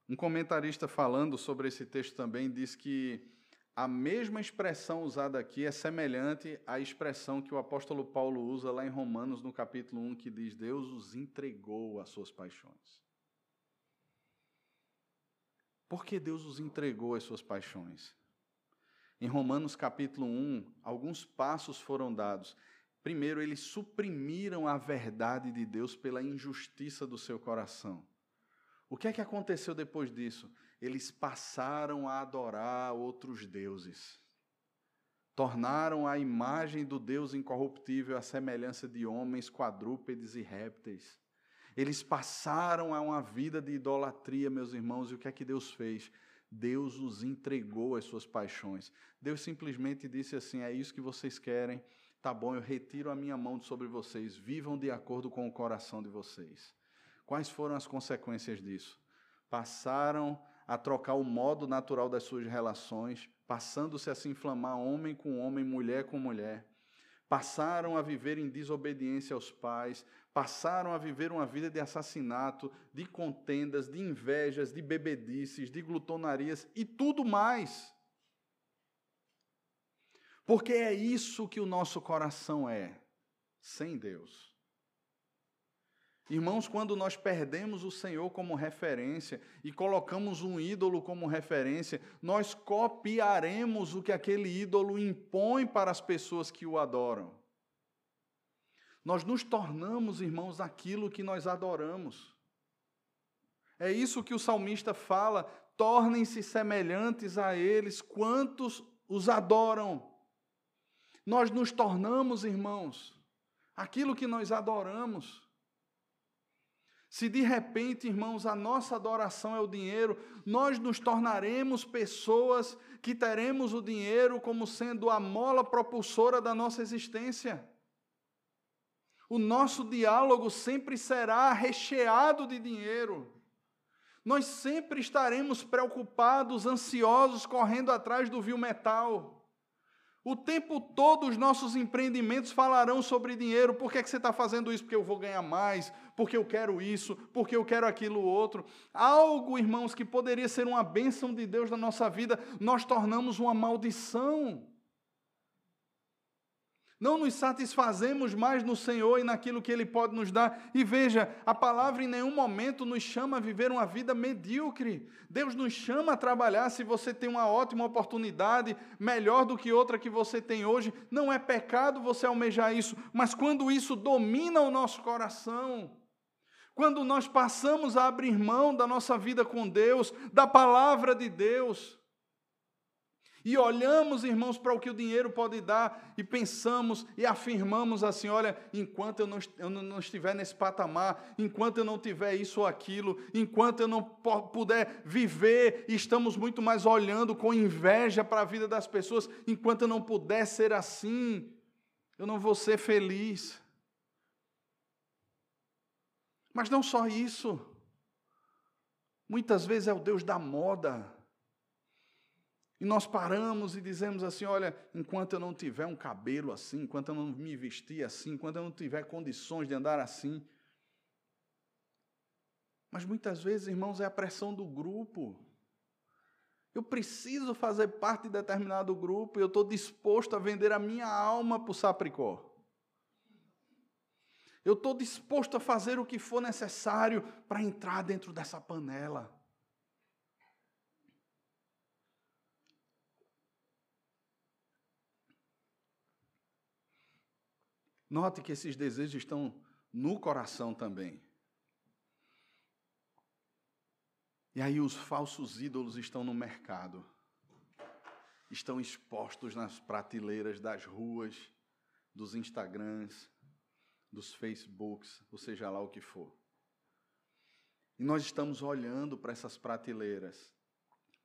Um comentarista falando sobre esse texto também diz que a mesma expressão usada aqui é semelhante à expressão que o apóstolo Paulo usa lá em Romanos, no capítulo 1, que diz: Deus os entregou às suas paixões. Por que Deus os entregou às suas paixões? Em Romanos capítulo 1, alguns passos foram dados. Primeiro, eles suprimiram a verdade de Deus pela injustiça do seu coração. O que é que aconteceu depois disso? Eles passaram a adorar outros deuses. Tornaram a imagem do Deus incorruptível a semelhança de homens, quadrúpedes e répteis. Eles passaram a uma vida de idolatria, meus irmãos, e o que é que Deus fez? Deus os entregou às suas paixões. Deus simplesmente disse assim: é isso que vocês querem, Tá bom, eu retiro a minha mão sobre vocês, vivam de acordo com o coração de vocês. Quais foram as consequências disso? Passaram a trocar o modo natural das suas relações, passando-se a se inflamar homem com homem, mulher com mulher. passaram a viver em desobediência aos pais, passaram a viver uma vida de assassinato, de contendas, de invejas, de bebedices, de glutonarias e tudo mais. Porque é isso que o nosso coração é, sem Deus. Irmãos, quando nós perdemos o Senhor como referência e colocamos um ídolo como referência, nós copiaremos o que aquele ídolo impõe para as pessoas que o adoram. Nós nos tornamos, irmãos, aquilo que nós adoramos. É isso que o salmista fala: tornem-se semelhantes a eles quantos os adoram. Nós nos tornamos, irmãos, aquilo que nós adoramos. Se de repente, irmãos, a nossa adoração é o dinheiro, nós nos tornaremos pessoas que teremos o dinheiro como sendo a mola propulsora da nossa existência. O nosso diálogo sempre será recheado de dinheiro. Nós sempre estaremos preocupados, ansiosos, correndo atrás do vil metal. O tempo todo os nossos empreendimentos falarão sobre dinheiro. Por que, é que você está fazendo isso? Porque eu vou ganhar mais, porque eu quero isso, porque eu quero aquilo outro. Algo, irmãos, que poderia ser uma bênção de Deus na nossa vida, nós tornamos uma maldição. Não nos satisfazemos mais no Senhor e naquilo que Ele pode nos dar. E veja, a palavra em nenhum momento nos chama a viver uma vida medíocre. Deus nos chama a trabalhar. Se você tem uma ótima oportunidade, melhor do que outra que você tem hoje, não é pecado você almejar isso. Mas quando isso domina o nosso coração, quando nós passamos a abrir mão da nossa vida com Deus, da palavra de Deus, e olhamos, irmãos, para o que o dinheiro pode dar e pensamos e afirmamos assim: olha, enquanto eu não, eu não estiver nesse patamar, enquanto eu não tiver isso ou aquilo, enquanto eu não puder viver, estamos muito mais olhando com inveja para a vida das pessoas, enquanto eu não puder ser assim, eu não vou ser feliz. Mas não só isso, muitas vezes é o Deus da moda. E nós paramos e dizemos assim: olha, enquanto eu não tiver um cabelo assim, enquanto eu não me vestir assim, enquanto eu não tiver condições de andar assim. Mas muitas vezes, irmãos, é a pressão do grupo. Eu preciso fazer parte de determinado grupo e eu estou disposto a vender a minha alma para o sapricó. Eu estou disposto a fazer o que for necessário para entrar dentro dessa panela. Note que esses desejos estão no coração também. E aí os falsos ídolos estão no mercado. Estão expostos nas prateleiras das ruas, dos Instagrams, dos Facebooks, ou seja lá o que for. E nós estamos olhando para essas prateleiras,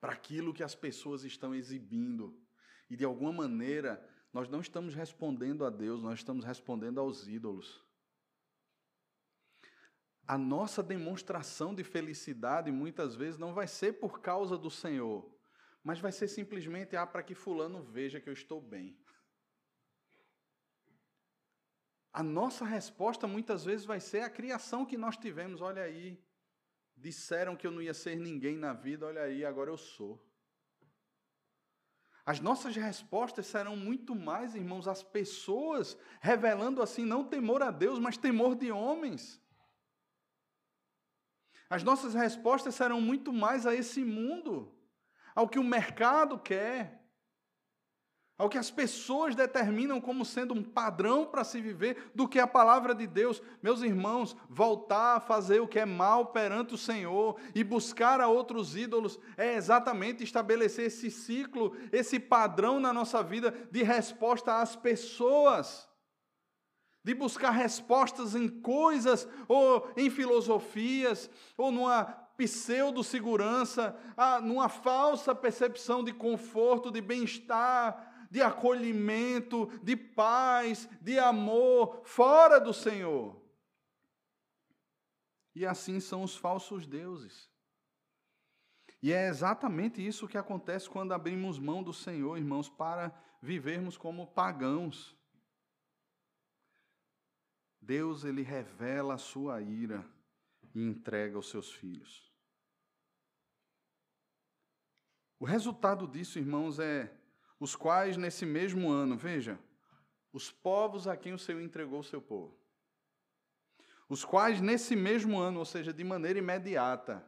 para aquilo que as pessoas estão exibindo. E de alguma maneira nós não estamos respondendo a Deus, nós estamos respondendo aos ídolos. A nossa demonstração de felicidade muitas vezes não vai ser por causa do Senhor, mas vai ser simplesmente ah, para que Fulano veja que eu estou bem. A nossa resposta muitas vezes vai ser a criação que nós tivemos. Olha aí, disseram que eu não ia ser ninguém na vida, olha aí, agora eu sou. As nossas respostas serão muito mais, irmãos, as pessoas revelando assim não temor a Deus, mas temor de homens. As nossas respostas serão muito mais a esse mundo, ao que o mercado quer, ao que as pessoas determinam como sendo um padrão para se viver, do que a palavra de Deus. Meus irmãos, voltar a fazer o que é mal perante o Senhor e buscar a outros ídolos é exatamente estabelecer esse ciclo, esse padrão na nossa vida de resposta às pessoas. De buscar respostas em coisas, ou em filosofias, ou numa pseudo-segurança, ah, numa falsa percepção de conforto, de bem-estar, de acolhimento, de paz, de amor, fora do Senhor. E assim são os falsos deuses. E é exatamente isso que acontece quando abrimos mão do Senhor, irmãos, para vivermos como pagãos. Deus ele revela a sua ira e entrega os seus filhos. O resultado disso, irmãos, é os quais nesse mesmo ano, veja, os povos a quem o Senhor entregou o seu povo, os quais nesse mesmo ano, ou seja, de maneira imediata,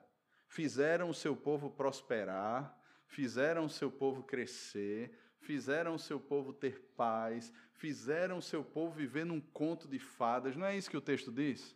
fizeram o seu povo prosperar, fizeram o seu povo crescer, fizeram o seu povo ter paz, fizeram o seu povo viver num conto de fadas. Não é isso que o texto diz?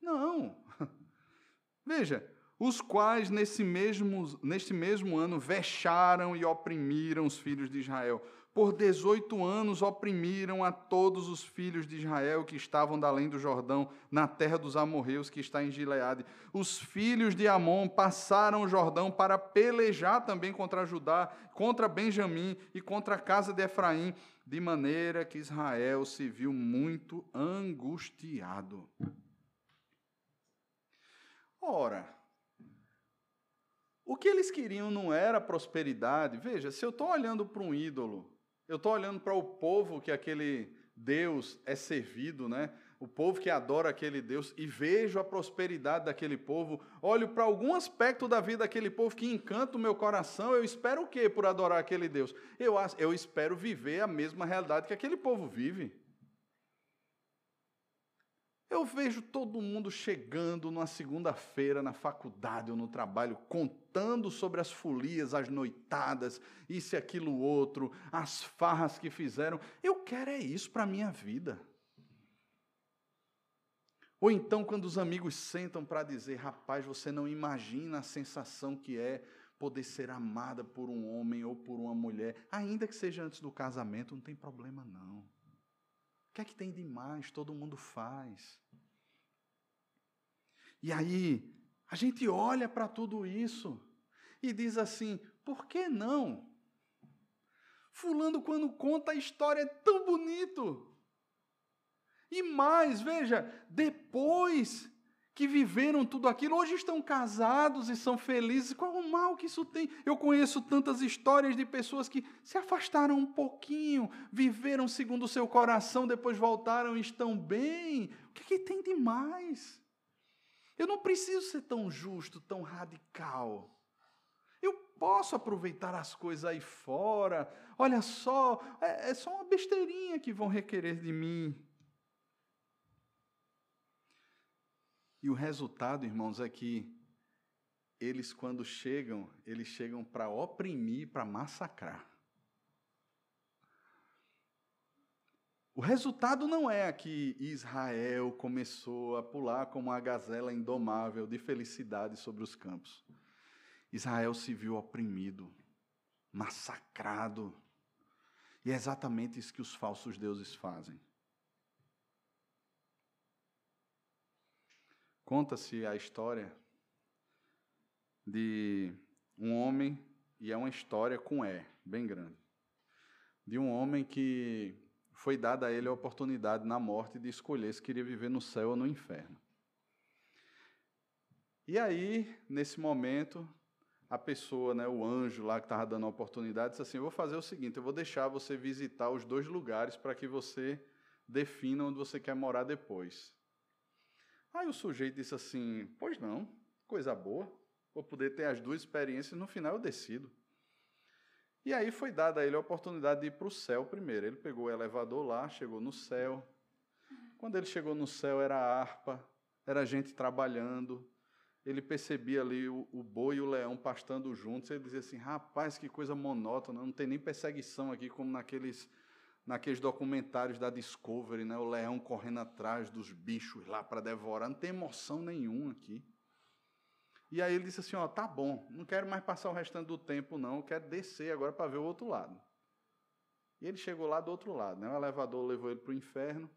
Não. Veja, os quais nesse mesmo, neste mesmo ano vexaram e oprimiram os filhos de Israel. Por 18 anos oprimiram a todos os filhos de Israel que estavam da além do Jordão, na terra dos amorreus que está em Gileade. Os filhos de Amon passaram o Jordão para pelejar também contra Judá, contra Benjamim e contra a casa de Efraim, de maneira que Israel se viu muito angustiado. Ora, o que eles queriam não era prosperidade. Veja, se eu estou olhando para um ídolo, eu estou olhando para o povo que aquele Deus é servido, né? O povo que adora aquele Deus e vejo a prosperidade daquele povo, olho para algum aspecto da vida daquele povo que encanta o meu coração, eu espero o quê por adorar aquele Deus? Eu, eu espero viver a mesma realidade que aquele povo vive. Eu vejo todo mundo chegando numa segunda-feira na faculdade ou no trabalho, contando sobre as folias, as noitadas, isso e aquilo outro, as farras que fizeram. Eu quero é isso para a minha vida. Ou então, quando os amigos sentam para dizer, rapaz, você não imagina a sensação que é poder ser amada por um homem ou por uma mulher, ainda que seja antes do casamento, não tem problema não. Que é que tem de mais? Todo mundo faz. E aí, a gente olha para tudo isso e diz assim: por que não? Fulano, quando conta a história, é tão bonito. E mais, veja, depois que viveram tudo aquilo, hoje estão casados e são felizes. Qual o mal que isso tem? Eu conheço tantas histórias de pessoas que se afastaram um pouquinho, viveram segundo o seu coração, depois voltaram e estão bem. O que, é que tem de mais? Eu não preciso ser tão justo, tão radical. Eu posso aproveitar as coisas aí fora. Olha só, é, é só uma besteirinha que vão requerer de mim. E o resultado, irmãos, é que eles, quando chegam, eles chegam para oprimir, para massacrar. O resultado não é que Israel começou a pular como uma gazela indomável de felicidade sobre os campos. Israel se viu oprimido, massacrado. E é exatamente isso que os falsos deuses fazem. Conta-se a história de um homem, e é uma história com E, bem grande, de um homem que foi dada a ele a oportunidade na morte de escolher se queria viver no céu ou no inferno. E aí, nesse momento, a pessoa, né, o anjo lá que estava dando a oportunidade, disse assim: Eu vou fazer o seguinte, eu vou deixar você visitar os dois lugares para que você defina onde você quer morar depois. Aí o sujeito disse assim: Pois não, coisa boa, vou poder ter as duas experiências, no final eu decido. E aí foi dada a ele a oportunidade de ir para o céu primeiro. Ele pegou o elevador lá, chegou no céu. Quando ele chegou no céu, era harpa, era gente trabalhando. Ele percebia ali o, o boi e o leão pastando juntos. Ele dizia assim: Rapaz, que coisa monótona, não tem nem perseguição aqui como naqueles naqueles documentários da Discovery, né? O leão correndo atrás dos bichos lá para devorar, não tem emoção nenhuma aqui. E aí ele disse assim, ó, tá bom, não quero mais passar o restante do tempo não, quero descer agora para ver o outro lado. E ele chegou lá do outro lado, né? O elevador levou ele para o inferno.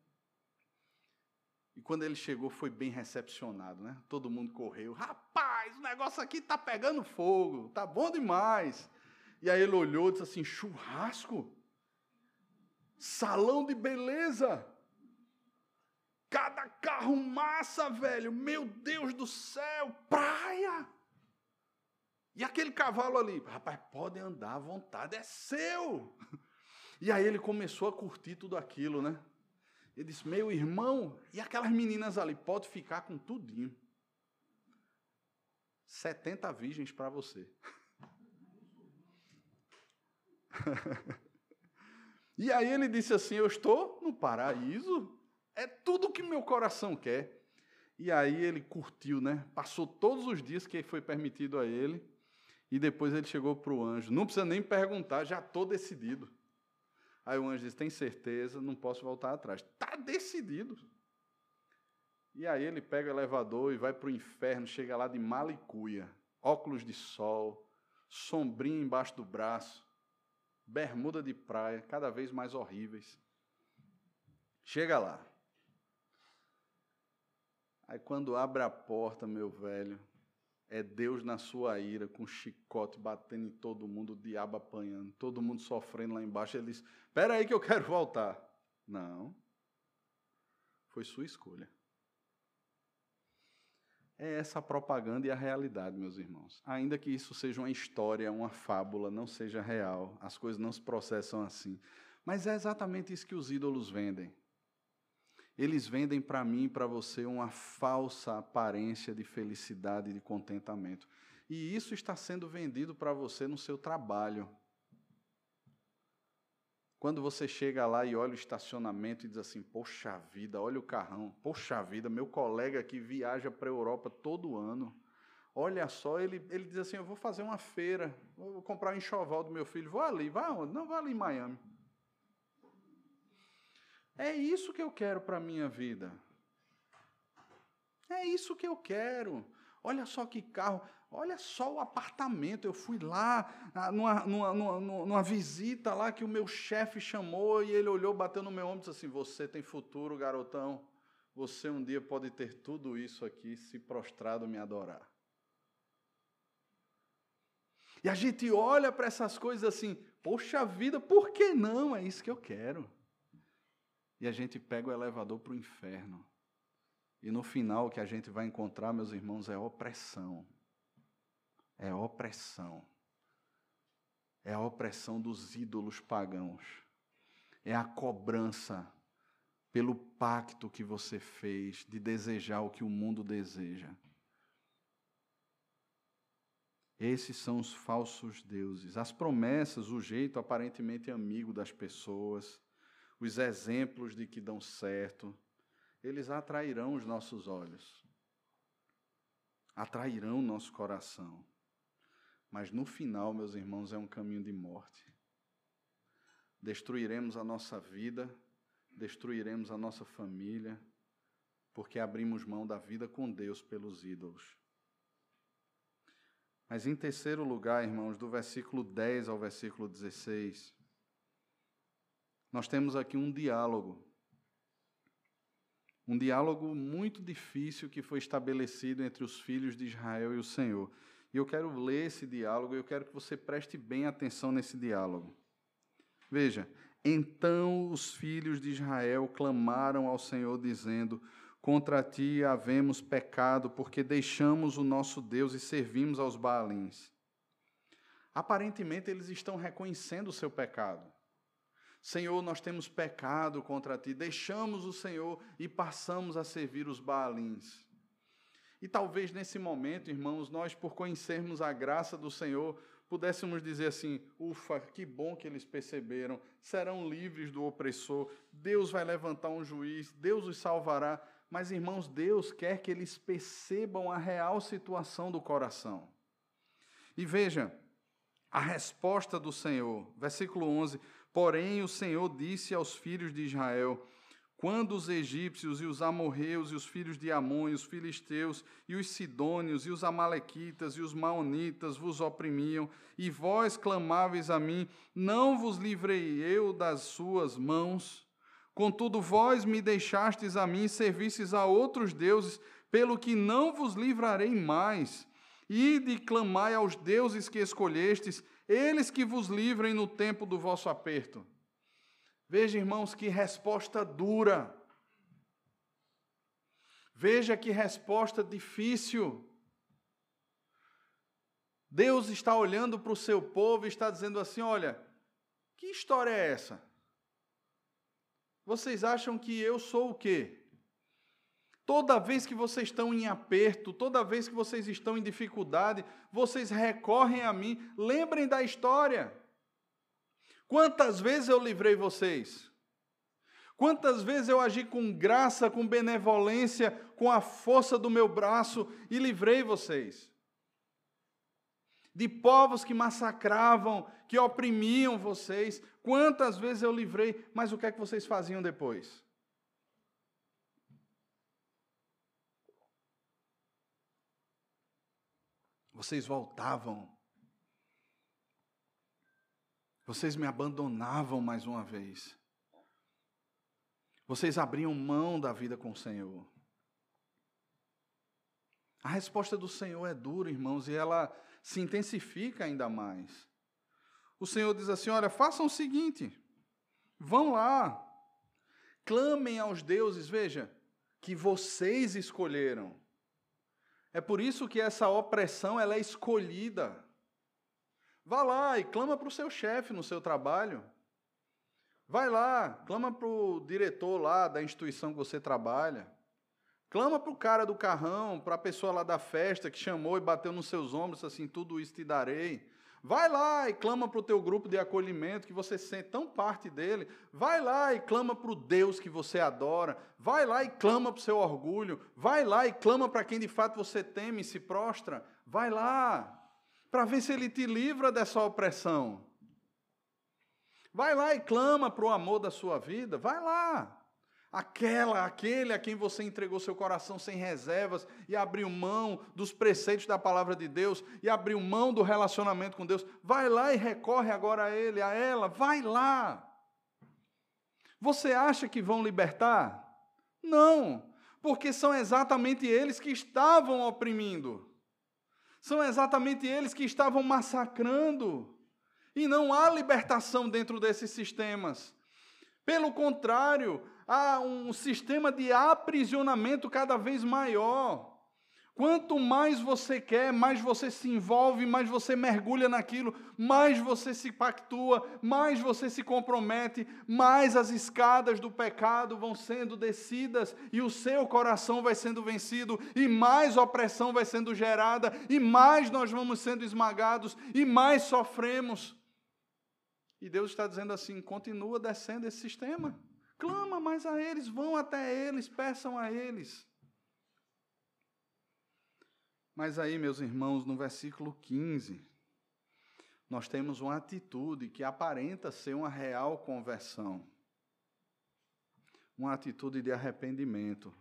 E quando ele chegou, foi bem recepcionado, né? Todo mundo correu. Rapaz, o negócio aqui tá pegando fogo, tá bom demais. E aí ele olhou e disse assim: churrasco? Salão de beleza. Cada carro massa, velho. Meu Deus do céu, praia. E aquele cavalo ali, rapaz, pode andar à vontade, é seu. E aí ele começou a curtir tudo aquilo, né? Ele disse: Meu irmão, e aquelas meninas ali, pode ficar com tudinho. 70 virgens para você. e aí ele disse assim: Eu estou no paraíso, é tudo que meu coração quer. E aí ele curtiu, né? Passou todos os dias que foi permitido a ele. E depois ele chegou para o anjo. Não precisa nem perguntar, já estou decidido. Aí o anjo disse: Tem certeza, não posso voltar atrás. Está decidido. E aí ele pega o elevador e vai para o inferno, chega lá de malicuia, óculos de sol, sombrinha embaixo do braço, bermuda de praia, cada vez mais horríveis. Chega lá. Aí quando abre a porta, meu velho, é Deus na sua ira, com chicote batendo em todo mundo, o diabo apanhando, todo mundo sofrendo lá embaixo. Ele diz: Espera aí que eu quero voltar. Não. Foi sua escolha. É essa a propaganda e a realidade, meus irmãos. Ainda que isso seja uma história, uma fábula, não seja real, as coisas não se processam assim. Mas é exatamente isso que os ídolos vendem. Eles vendem para mim e para você uma falsa aparência de felicidade e de contentamento. E isso está sendo vendido para você no seu trabalho. Quando você chega lá e olha o estacionamento e diz assim: Poxa vida, olha o carrão, poxa vida, meu colega que viaja para a Europa todo ano. Olha só, ele, ele diz assim: Eu vou fazer uma feira, vou comprar um enxoval do meu filho, vou ali, vai onde? Não, vou ali em Miami. É isso que eu quero para a minha vida. É isso que eu quero. Olha só que carro, olha só o apartamento. Eu fui lá numa, numa, numa, numa visita lá que o meu chefe chamou e ele olhou, bateu no meu ombro e disse assim: Você tem futuro, garotão. Você um dia pode ter tudo isso aqui se prostrado me adorar. E a gente olha para essas coisas assim, poxa vida, por que não? É isso que eu quero. E a gente pega o elevador para o inferno. E no final o que a gente vai encontrar, meus irmãos, é opressão. É opressão. É a opressão dos ídolos pagãos. É a cobrança pelo pacto que você fez de desejar o que o mundo deseja. Esses são os falsos deuses. As promessas, o jeito aparentemente amigo das pessoas, os exemplos de que dão certo, eles atrairão os nossos olhos, atrairão o nosso coração. Mas no final, meus irmãos, é um caminho de morte. Destruiremos a nossa vida, destruiremos a nossa família, porque abrimos mão da vida com Deus pelos ídolos. Mas em terceiro lugar, irmãos, do versículo 10 ao versículo 16, nós temos aqui um diálogo. Um diálogo muito difícil que foi estabelecido entre os filhos de Israel e o Senhor. E eu quero ler esse diálogo e eu quero que você preste bem atenção nesse diálogo. Veja, então os filhos de Israel clamaram ao Senhor, dizendo: Contra ti havemos pecado, porque deixamos o nosso Deus e servimos aos Baalins. Aparentemente, eles estão reconhecendo o seu pecado. Senhor, nós temos pecado contra ti, deixamos o Senhor e passamos a servir os Baalins. E talvez nesse momento, irmãos, nós, por conhecermos a graça do Senhor, pudéssemos dizer assim: ufa, que bom que eles perceberam, serão livres do opressor, Deus vai levantar um juiz, Deus os salvará. Mas, irmãos, Deus quer que eles percebam a real situação do coração. E veja, a resposta do Senhor, versículo 11: Porém, o Senhor disse aos filhos de Israel: Quando os egípcios e os amorreus e os filhos de Amon e os filisteus e os sidônios e os amalequitas e os maonitas vos oprimiam, e vós clamáveis a mim, não vos livrei eu das suas mãos? Contudo, vós me deixastes a mim e servistes a outros deuses, pelo que não vos livrarei mais. Ide clamai aos deuses que escolhestes, eles que vos livrem no tempo do vosso aperto. Veja, irmãos, que resposta dura. Veja que resposta difícil. Deus está olhando para o seu povo e está dizendo assim: olha, que história é essa? Vocês acham que eu sou o quê? Toda vez que vocês estão em aperto, toda vez que vocês estão em dificuldade, vocês recorrem a mim. Lembrem da história. Quantas vezes eu livrei vocês? Quantas vezes eu agi com graça, com benevolência, com a força do meu braço e livrei vocês? De povos que massacravam, que oprimiam vocês. Quantas vezes eu livrei, mas o que é que vocês faziam depois? Vocês voltavam. Vocês me abandonavam mais uma vez. Vocês abriam mão da vida com o Senhor. A resposta do Senhor é dura, irmãos, e ela se intensifica ainda mais. O Senhor diz assim: olha, façam o seguinte, vão lá, clamem aos deuses, veja, que vocês escolheram. É por isso que essa opressão ela é escolhida. Vá lá e clama para o seu chefe no seu trabalho. Vai lá, clama para o diretor lá da instituição que você trabalha. Clama para o cara do carrão, para a pessoa lá da festa que chamou e bateu nos seus ombros assim, tudo isso te darei. Vai lá e clama para o teu grupo de acolhimento, que você sente tão parte dele. Vai lá e clama para o Deus que você adora. Vai lá e clama para o seu orgulho. Vai lá e clama para quem de fato você teme e se prostra. Vai lá, para ver se ele te livra dessa opressão. Vai lá e clama para o amor da sua vida. Vai lá. Aquela, aquele a quem você entregou seu coração sem reservas e abriu mão dos preceitos da palavra de Deus e abriu mão do relacionamento com Deus. Vai lá e recorre agora a ele, a ela. Vai lá. Você acha que vão libertar? Não, porque são exatamente eles que estavam oprimindo. São exatamente eles que estavam massacrando. E não há libertação dentro desses sistemas. Pelo contrário, há um sistema de aprisionamento cada vez maior. Quanto mais você quer, mais você se envolve, mais você mergulha naquilo, mais você se pactua, mais você se compromete, mais as escadas do pecado vão sendo descidas e o seu coração vai sendo vencido, e mais opressão vai sendo gerada, e mais nós vamos sendo esmagados, e mais sofremos. E Deus está dizendo assim: continua descendo esse sistema. Clama mais a eles, vão até eles, peçam a eles. Mas aí, meus irmãos, no versículo 15, nós temos uma atitude que aparenta ser uma real conversão. Uma atitude de arrependimento.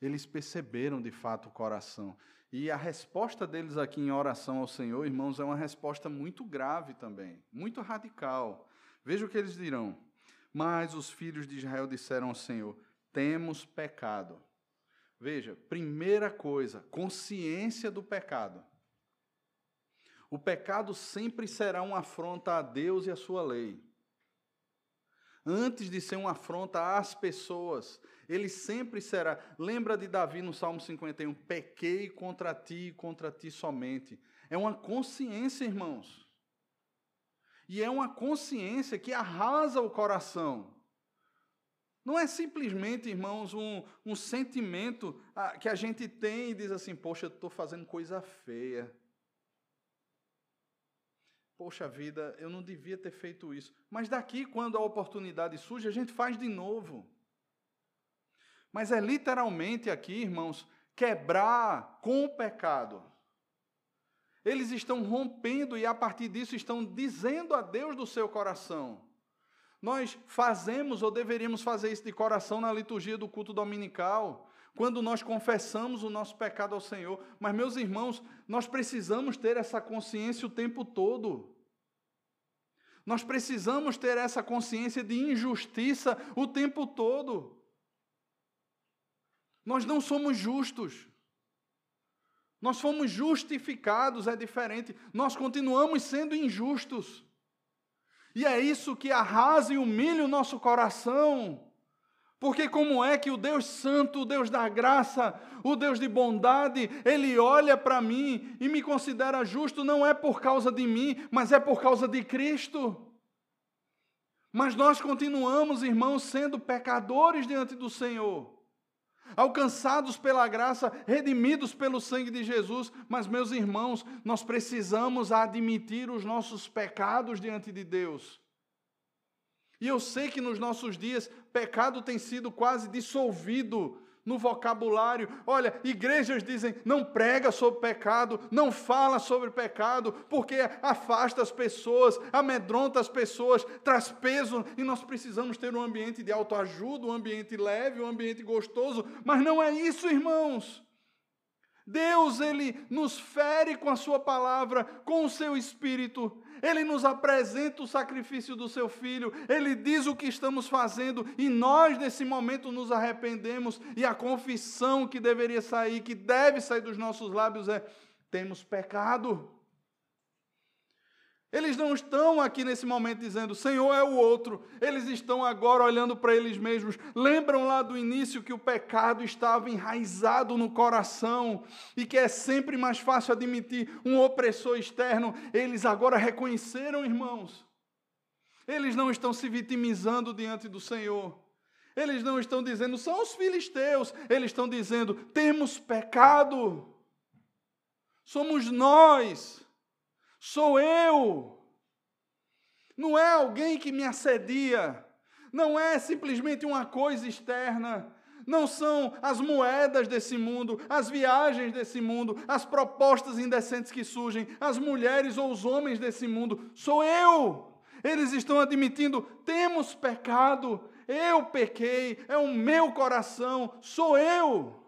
Eles perceberam de fato o coração. E a resposta deles aqui em oração ao Senhor, irmãos, é uma resposta muito grave também, muito radical. Veja o que eles dirão. Mas os filhos de Israel disseram ao Senhor: Temos pecado. Veja, primeira coisa, consciência do pecado. O pecado sempre será uma afronta a Deus e a sua lei. Antes de ser uma afronta às pessoas, ele sempre será. Lembra de Davi no Salmo 51? Pequei contra ti e contra ti somente. É uma consciência, irmãos. E é uma consciência que arrasa o coração. Não é simplesmente, irmãos, um, um sentimento ah, que a gente tem e diz assim: Poxa, eu estou fazendo coisa feia. Poxa vida, eu não devia ter feito isso. Mas daqui, quando a oportunidade surge, a gente faz de novo. Mas é literalmente aqui, irmãos, quebrar com o pecado. Eles estão rompendo e a partir disso estão dizendo a Deus do seu coração. Nós fazemos ou deveríamos fazer isso de coração na liturgia do culto dominical, quando nós confessamos o nosso pecado ao Senhor. Mas, meus irmãos, nós precisamos ter essa consciência o tempo todo. Nós precisamos ter essa consciência de injustiça o tempo todo. Nós não somos justos. Nós fomos justificados, é diferente. Nós continuamos sendo injustos. E é isso que arrasa e humilha o nosso coração. Porque, como é que o Deus Santo, o Deus da graça, o Deus de bondade, ele olha para mim e me considera justo, não é por causa de mim, mas é por causa de Cristo. Mas nós continuamos, irmãos, sendo pecadores diante do Senhor. Alcançados pela graça, redimidos pelo sangue de Jesus, mas, meus irmãos, nós precisamos admitir os nossos pecados diante de Deus. E eu sei que nos nossos dias, pecado tem sido quase dissolvido no vocabulário. Olha, igrejas dizem não prega sobre pecado, não fala sobre pecado, porque afasta as pessoas, amedronta as pessoas, traz peso, e nós precisamos ter um ambiente de autoajuda, um ambiente leve, um ambiente gostoso, mas não é isso, irmãos. Deus, ele nos fere com a sua palavra, com o seu espírito, ele nos apresenta o sacrifício do seu filho, ele diz o que estamos fazendo e nós, nesse momento, nos arrependemos. E a confissão que deveria sair, que deve sair dos nossos lábios é: temos pecado. Eles não estão aqui nesse momento dizendo, Senhor é o outro. Eles estão agora olhando para eles mesmos. Lembram lá do início que o pecado estava enraizado no coração e que é sempre mais fácil admitir um opressor externo. Eles agora reconheceram, irmãos. Eles não estão se vitimizando diante do Senhor. Eles não estão dizendo, são os filisteus. Eles estão dizendo, temos pecado. Somos nós sou eu. Não é alguém que me assedia, não é simplesmente uma coisa externa, não são as moedas desse mundo, as viagens desse mundo, as propostas indecentes que surgem, as mulheres ou os homens desse mundo, sou eu. Eles estão admitindo: temos pecado, eu pequei, é o meu coração, sou eu.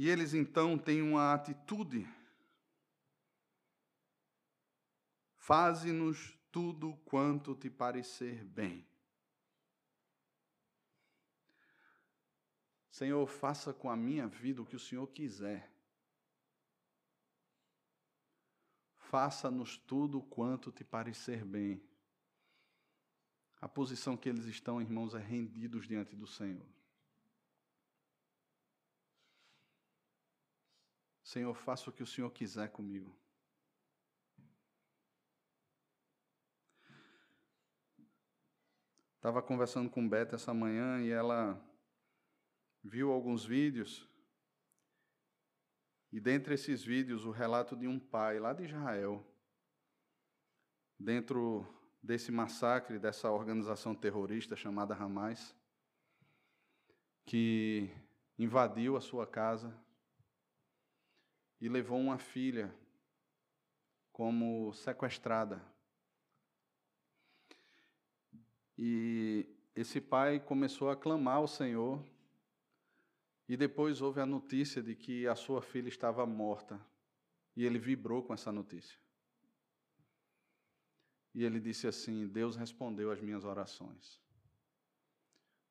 E eles então têm uma atitude. Faze-nos tudo quanto te parecer bem. Senhor, faça com a minha vida o que o Senhor quiser. Faça-nos tudo quanto te parecer bem. A posição que eles estão, irmãos, é rendidos diante do Senhor. Senhor, faça o que o Senhor quiser comigo. Estava conversando com Beta essa manhã e ela viu alguns vídeos. E dentre esses vídeos, o relato de um pai lá de Israel, dentro desse massacre dessa organização terrorista chamada Hamas, que invadiu a sua casa, e levou uma filha como sequestrada. E esse pai começou a clamar ao Senhor, e depois houve a notícia de que a sua filha estava morta, e ele vibrou com essa notícia. E ele disse assim: Deus respondeu às minhas orações,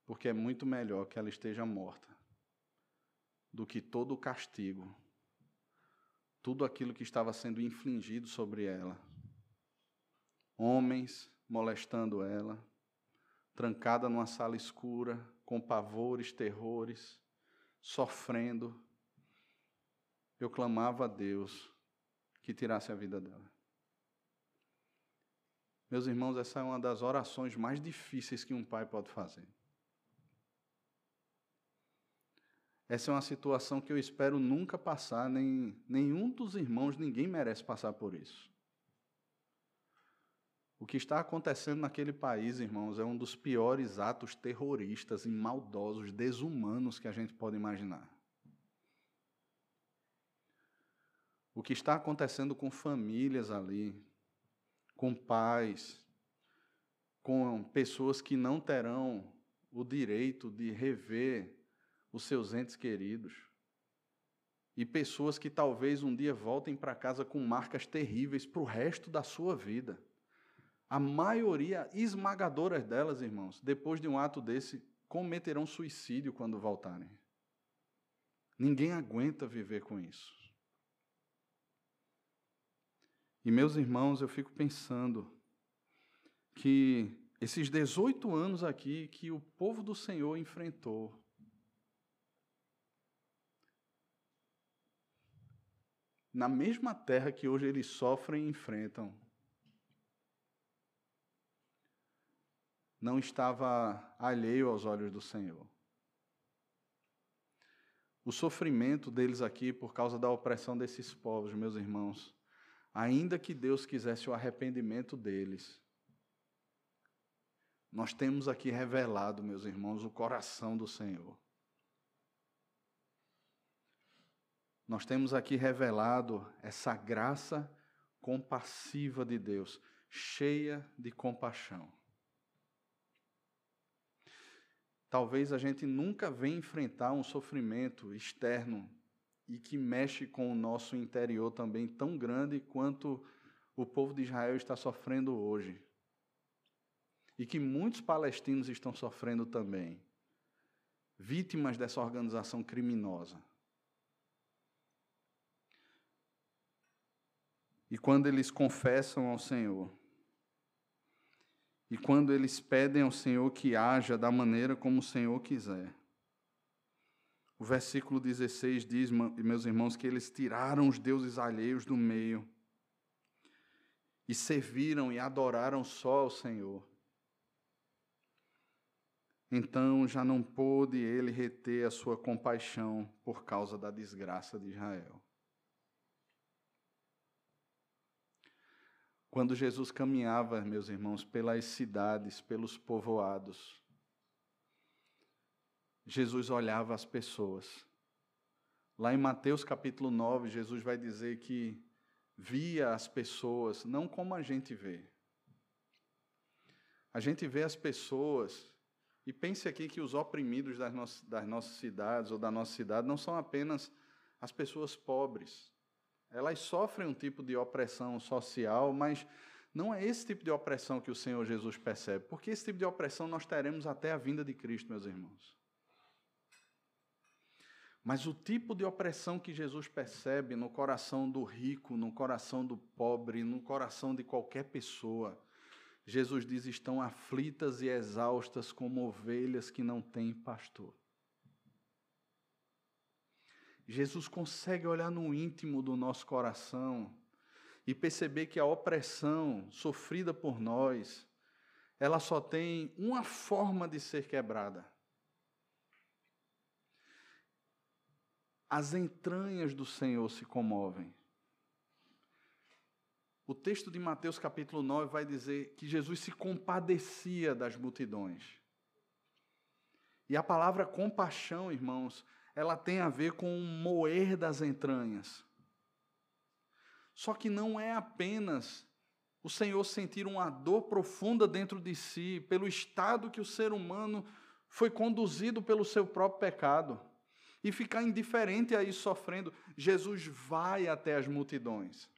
porque é muito melhor que ela esteja morta do que todo o castigo tudo aquilo que estava sendo infligido sobre ela. Homens molestando ela, trancada numa sala escura, com pavores, terrores, sofrendo. Eu clamava a Deus que tirasse a vida dela. Meus irmãos, essa é uma das orações mais difíceis que um pai pode fazer. Essa é uma situação que eu espero nunca passar, nem nenhum dos irmãos, ninguém merece passar por isso. O que está acontecendo naquele país, irmãos, é um dos piores atos terroristas e maldosos, desumanos que a gente pode imaginar. O que está acontecendo com famílias ali, com pais, com pessoas que não terão o direito de rever os seus entes queridos. E pessoas que talvez um dia voltem para casa com marcas terríveis para o resto da sua vida. A maioria esmagadora delas, irmãos, depois de um ato desse, cometerão suicídio quando voltarem. Ninguém aguenta viver com isso. E meus irmãos, eu fico pensando que esses 18 anos aqui que o povo do Senhor enfrentou, na mesma terra que hoje eles sofrem e enfrentam. Não estava alheio aos olhos do Senhor. O sofrimento deles aqui por causa da opressão desses povos, meus irmãos, ainda que Deus quisesse o arrependimento deles, nós temos aqui revelado, meus irmãos, o coração do Senhor. Nós temos aqui revelado essa graça compassiva de Deus, cheia de compaixão. Talvez a gente nunca venha enfrentar um sofrimento externo e que mexe com o nosso interior também tão grande quanto o povo de Israel está sofrendo hoje. E que muitos palestinos estão sofrendo também, vítimas dessa organização criminosa. E quando eles confessam ao Senhor, e quando eles pedem ao Senhor que haja da maneira como o Senhor quiser. O versículo 16 diz, meus irmãos, que eles tiraram os deuses alheios do meio e serviram e adoraram só ao Senhor. Então já não pôde ele reter a sua compaixão por causa da desgraça de Israel. Quando Jesus caminhava, meus irmãos, pelas cidades, pelos povoados, Jesus olhava as pessoas. Lá em Mateus capítulo 9, Jesus vai dizer que via as pessoas não como a gente vê. A gente vê as pessoas, e pense aqui que os oprimidos das, no das nossas cidades ou da nossa cidade não são apenas as pessoas pobres. Elas sofrem um tipo de opressão social, mas não é esse tipo de opressão que o Senhor Jesus percebe, porque esse tipo de opressão nós teremos até a vinda de Cristo, meus irmãos. Mas o tipo de opressão que Jesus percebe no coração do rico, no coração do pobre, no coração de qualquer pessoa, Jesus diz: estão aflitas e exaustas como ovelhas que não têm pastor. Jesus consegue olhar no íntimo do nosso coração e perceber que a opressão sofrida por nós, ela só tem uma forma de ser quebrada. As entranhas do Senhor se comovem. O texto de Mateus capítulo 9 vai dizer que Jesus se compadecia das multidões. E a palavra compaixão, irmãos, ela tem a ver com o moer das entranhas. Só que não é apenas o Senhor sentir uma dor profunda dentro de si pelo estado que o ser humano foi conduzido pelo seu próprio pecado e ficar indiferente a isso sofrendo. Jesus vai até as multidões.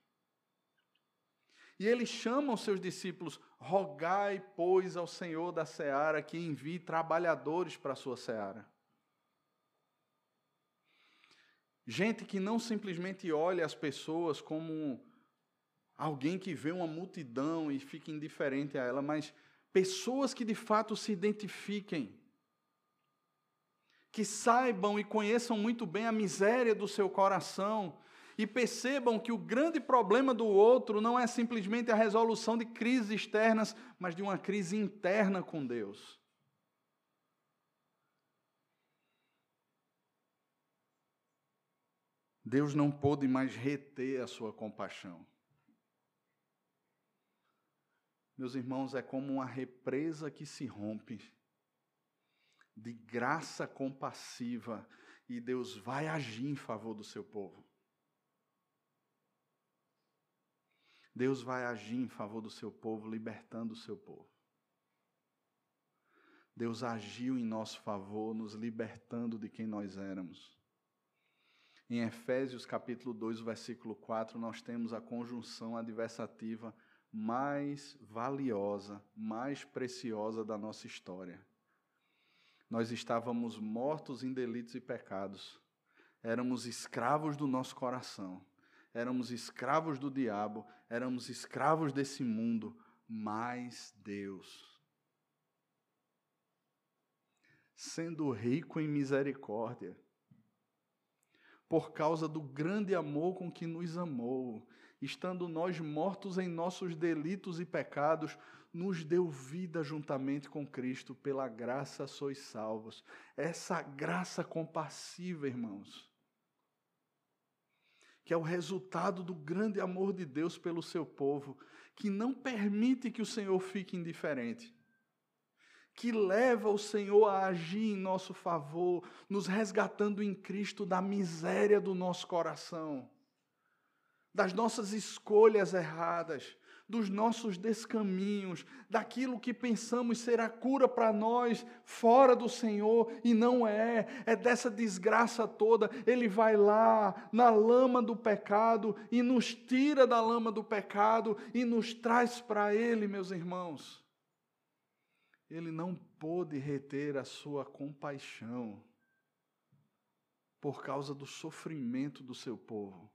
E ele chama os seus discípulos: rogai, pois, ao Senhor da seara que envie trabalhadores para a sua seara. Gente que não simplesmente olha as pessoas como alguém que vê uma multidão e fica indiferente a ela, mas pessoas que de fato se identifiquem, que saibam e conheçam muito bem a miséria do seu coração e percebam que o grande problema do outro não é simplesmente a resolução de crises externas, mas de uma crise interna com Deus. Deus não pôde mais reter a sua compaixão. Meus irmãos, é como uma represa que se rompe, de graça compassiva, e Deus vai agir em favor do seu povo. Deus vai agir em favor do seu povo, libertando o seu povo. Deus agiu em nosso favor, nos libertando de quem nós éramos. Em Efésios capítulo 2, versículo 4, nós temos a conjunção adversativa mais valiosa, mais preciosa da nossa história. Nós estávamos mortos em delitos e pecados. Éramos escravos do nosso coração. Éramos escravos do diabo, éramos escravos desse mundo, mas Deus sendo rico em misericórdia, por causa do grande amor com que nos amou, estando nós mortos em nossos delitos e pecados, nos deu vida juntamente com Cristo, pela graça sois salvos. Essa graça compassiva, irmãos, que é o resultado do grande amor de Deus pelo seu povo, que não permite que o Senhor fique indiferente, que leva o Senhor a agir em nosso favor, nos resgatando em Cristo da miséria do nosso coração, das nossas escolhas erradas, dos nossos descaminhos, daquilo que pensamos ser a cura para nós fora do Senhor e não é, é dessa desgraça toda. Ele vai lá na lama do pecado e nos tira da lama do pecado e nos traz para Ele, meus irmãos. Ele não pôde reter a sua compaixão por causa do sofrimento do seu povo.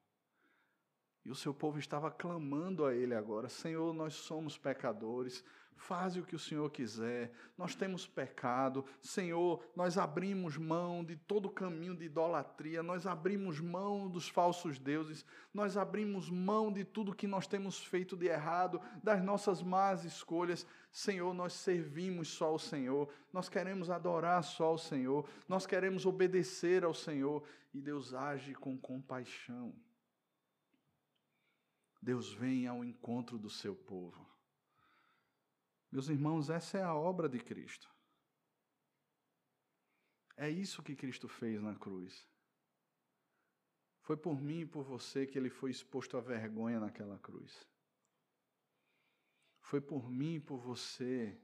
E o seu povo estava clamando a ele agora: Senhor, nós somos pecadores, faze o que o Senhor quiser, nós temos pecado, Senhor, nós abrimos mão de todo o caminho de idolatria, nós abrimos mão dos falsos deuses, nós abrimos mão de tudo que nós temos feito de errado, das nossas más escolhas. Senhor, nós servimos só ao Senhor, nós queremos adorar só ao Senhor, nós queremos obedecer ao Senhor, e Deus age com compaixão. Deus vem ao encontro do seu povo. Meus irmãos, essa é a obra de Cristo. É isso que Cristo fez na cruz. Foi por mim e por você que ele foi exposto à vergonha naquela cruz. Foi por mim e por você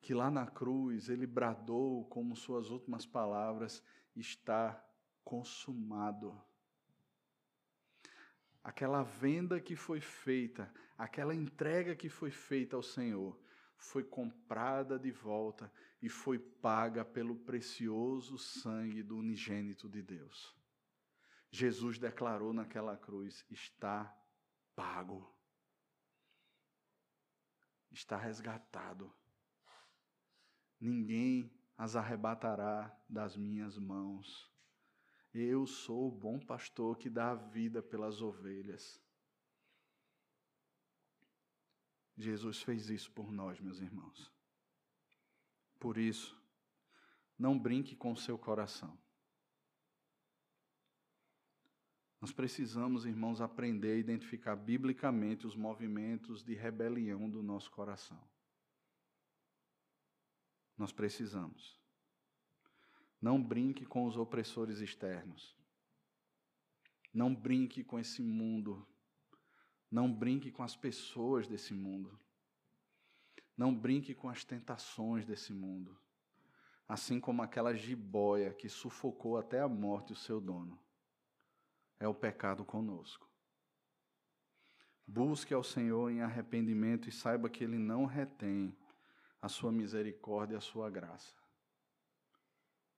que lá na cruz ele bradou como suas últimas palavras: está consumado aquela venda que foi feita, aquela entrega que foi feita ao Senhor, foi comprada de volta e foi paga pelo precioso sangue do unigênito de Deus. Jesus declarou naquela cruz: está pago, está resgatado. Ninguém as arrebatará das minhas mãos. Eu sou o bom pastor que dá a vida pelas ovelhas. Jesus fez isso por nós, meus irmãos. Por isso, não brinque com o seu coração. Nós precisamos, irmãos, aprender a identificar biblicamente os movimentos de rebelião do nosso coração. Nós precisamos. Não brinque com os opressores externos. Não brinque com esse mundo. Não brinque com as pessoas desse mundo. Não brinque com as tentações desse mundo. Assim como aquela jiboia que sufocou até a morte o seu dono. É o pecado conosco. Busque ao Senhor em arrependimento e saiba que Ele não retém a sua misericórdia e a sua graça.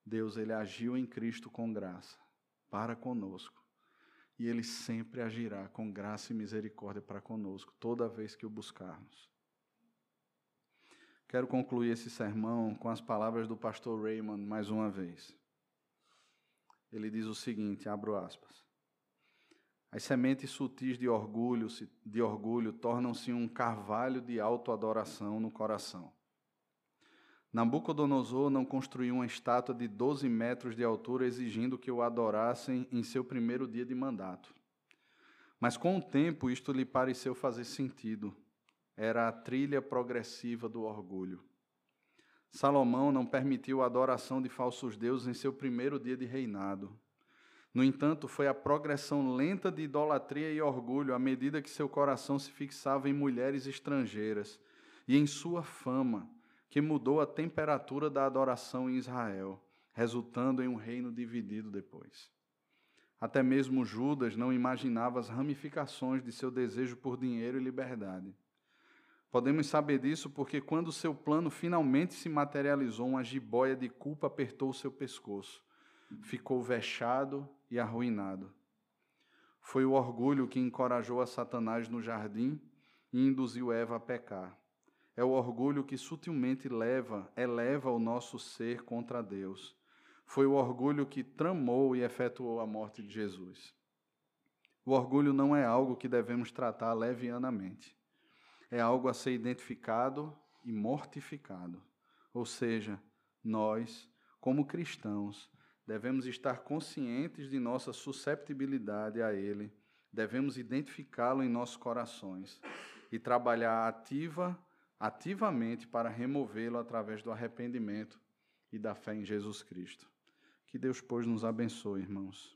Deus ele agiu em Cristo com graça para conosco. E ele sempre agirá com graça e misericórdia para conosco, toda vez que o buscarmos. Quero concluir esse sermão com as palavras do pastor Raymond mais uma vez. Ele diz o seguinte, abro aspas: As sementes sutis de orgulho, de orgulho tornam-se um carvalho de autoadoração no coração. Nabucodonosor não construiu uma estátua de 12 metros de altura exigindo que o adorassem em seu primeiro dia de mandato. Mas com o tempo isto lhe pareceu fazer sentido. Era a trilha progressiva do orgulho. Salomão não permitiu a adoração de falsos deuses em seu primeiro dia de reinado. No entanto, foi a progressão lenta de idolatria e orgulho à medida que seu coração se fixava em mulheres estrangeiras e em sua fama que mudou a temperatura da adoração em Israel, resultando em um reino dividido depois. Até mesmo Judas não imaginava as ramificações de seu desejo por dinheiro e liberdade. Podemos saber disso porque, quando seu plano finalmente se materializou, uma jiboia de culpa apertou seu pescoço. Ficou vexado e arruinado. Foi o orgulho que encorajou a Satanás no jardim e induziu Eva a pecar. É o orgulho que sutilmente leva, eleva o nosso ser contra Deus. foi o orgulho que tramou e efetuou a morte de Jesus. O orgulho não é algo que devemos tratar levianamente. É algo a ser identificado e mortificado. Ou seja, nós, como cristãos, devemos estar conscientes de nossa susceptibilidade a Ele, devemos identificá-lo em nossos corações e trabalhar ativa, ativamente para removê-lo através do arrependimento e da fé em Jesus Cristo. Que Deus, pois, nos abençoe, irmãos.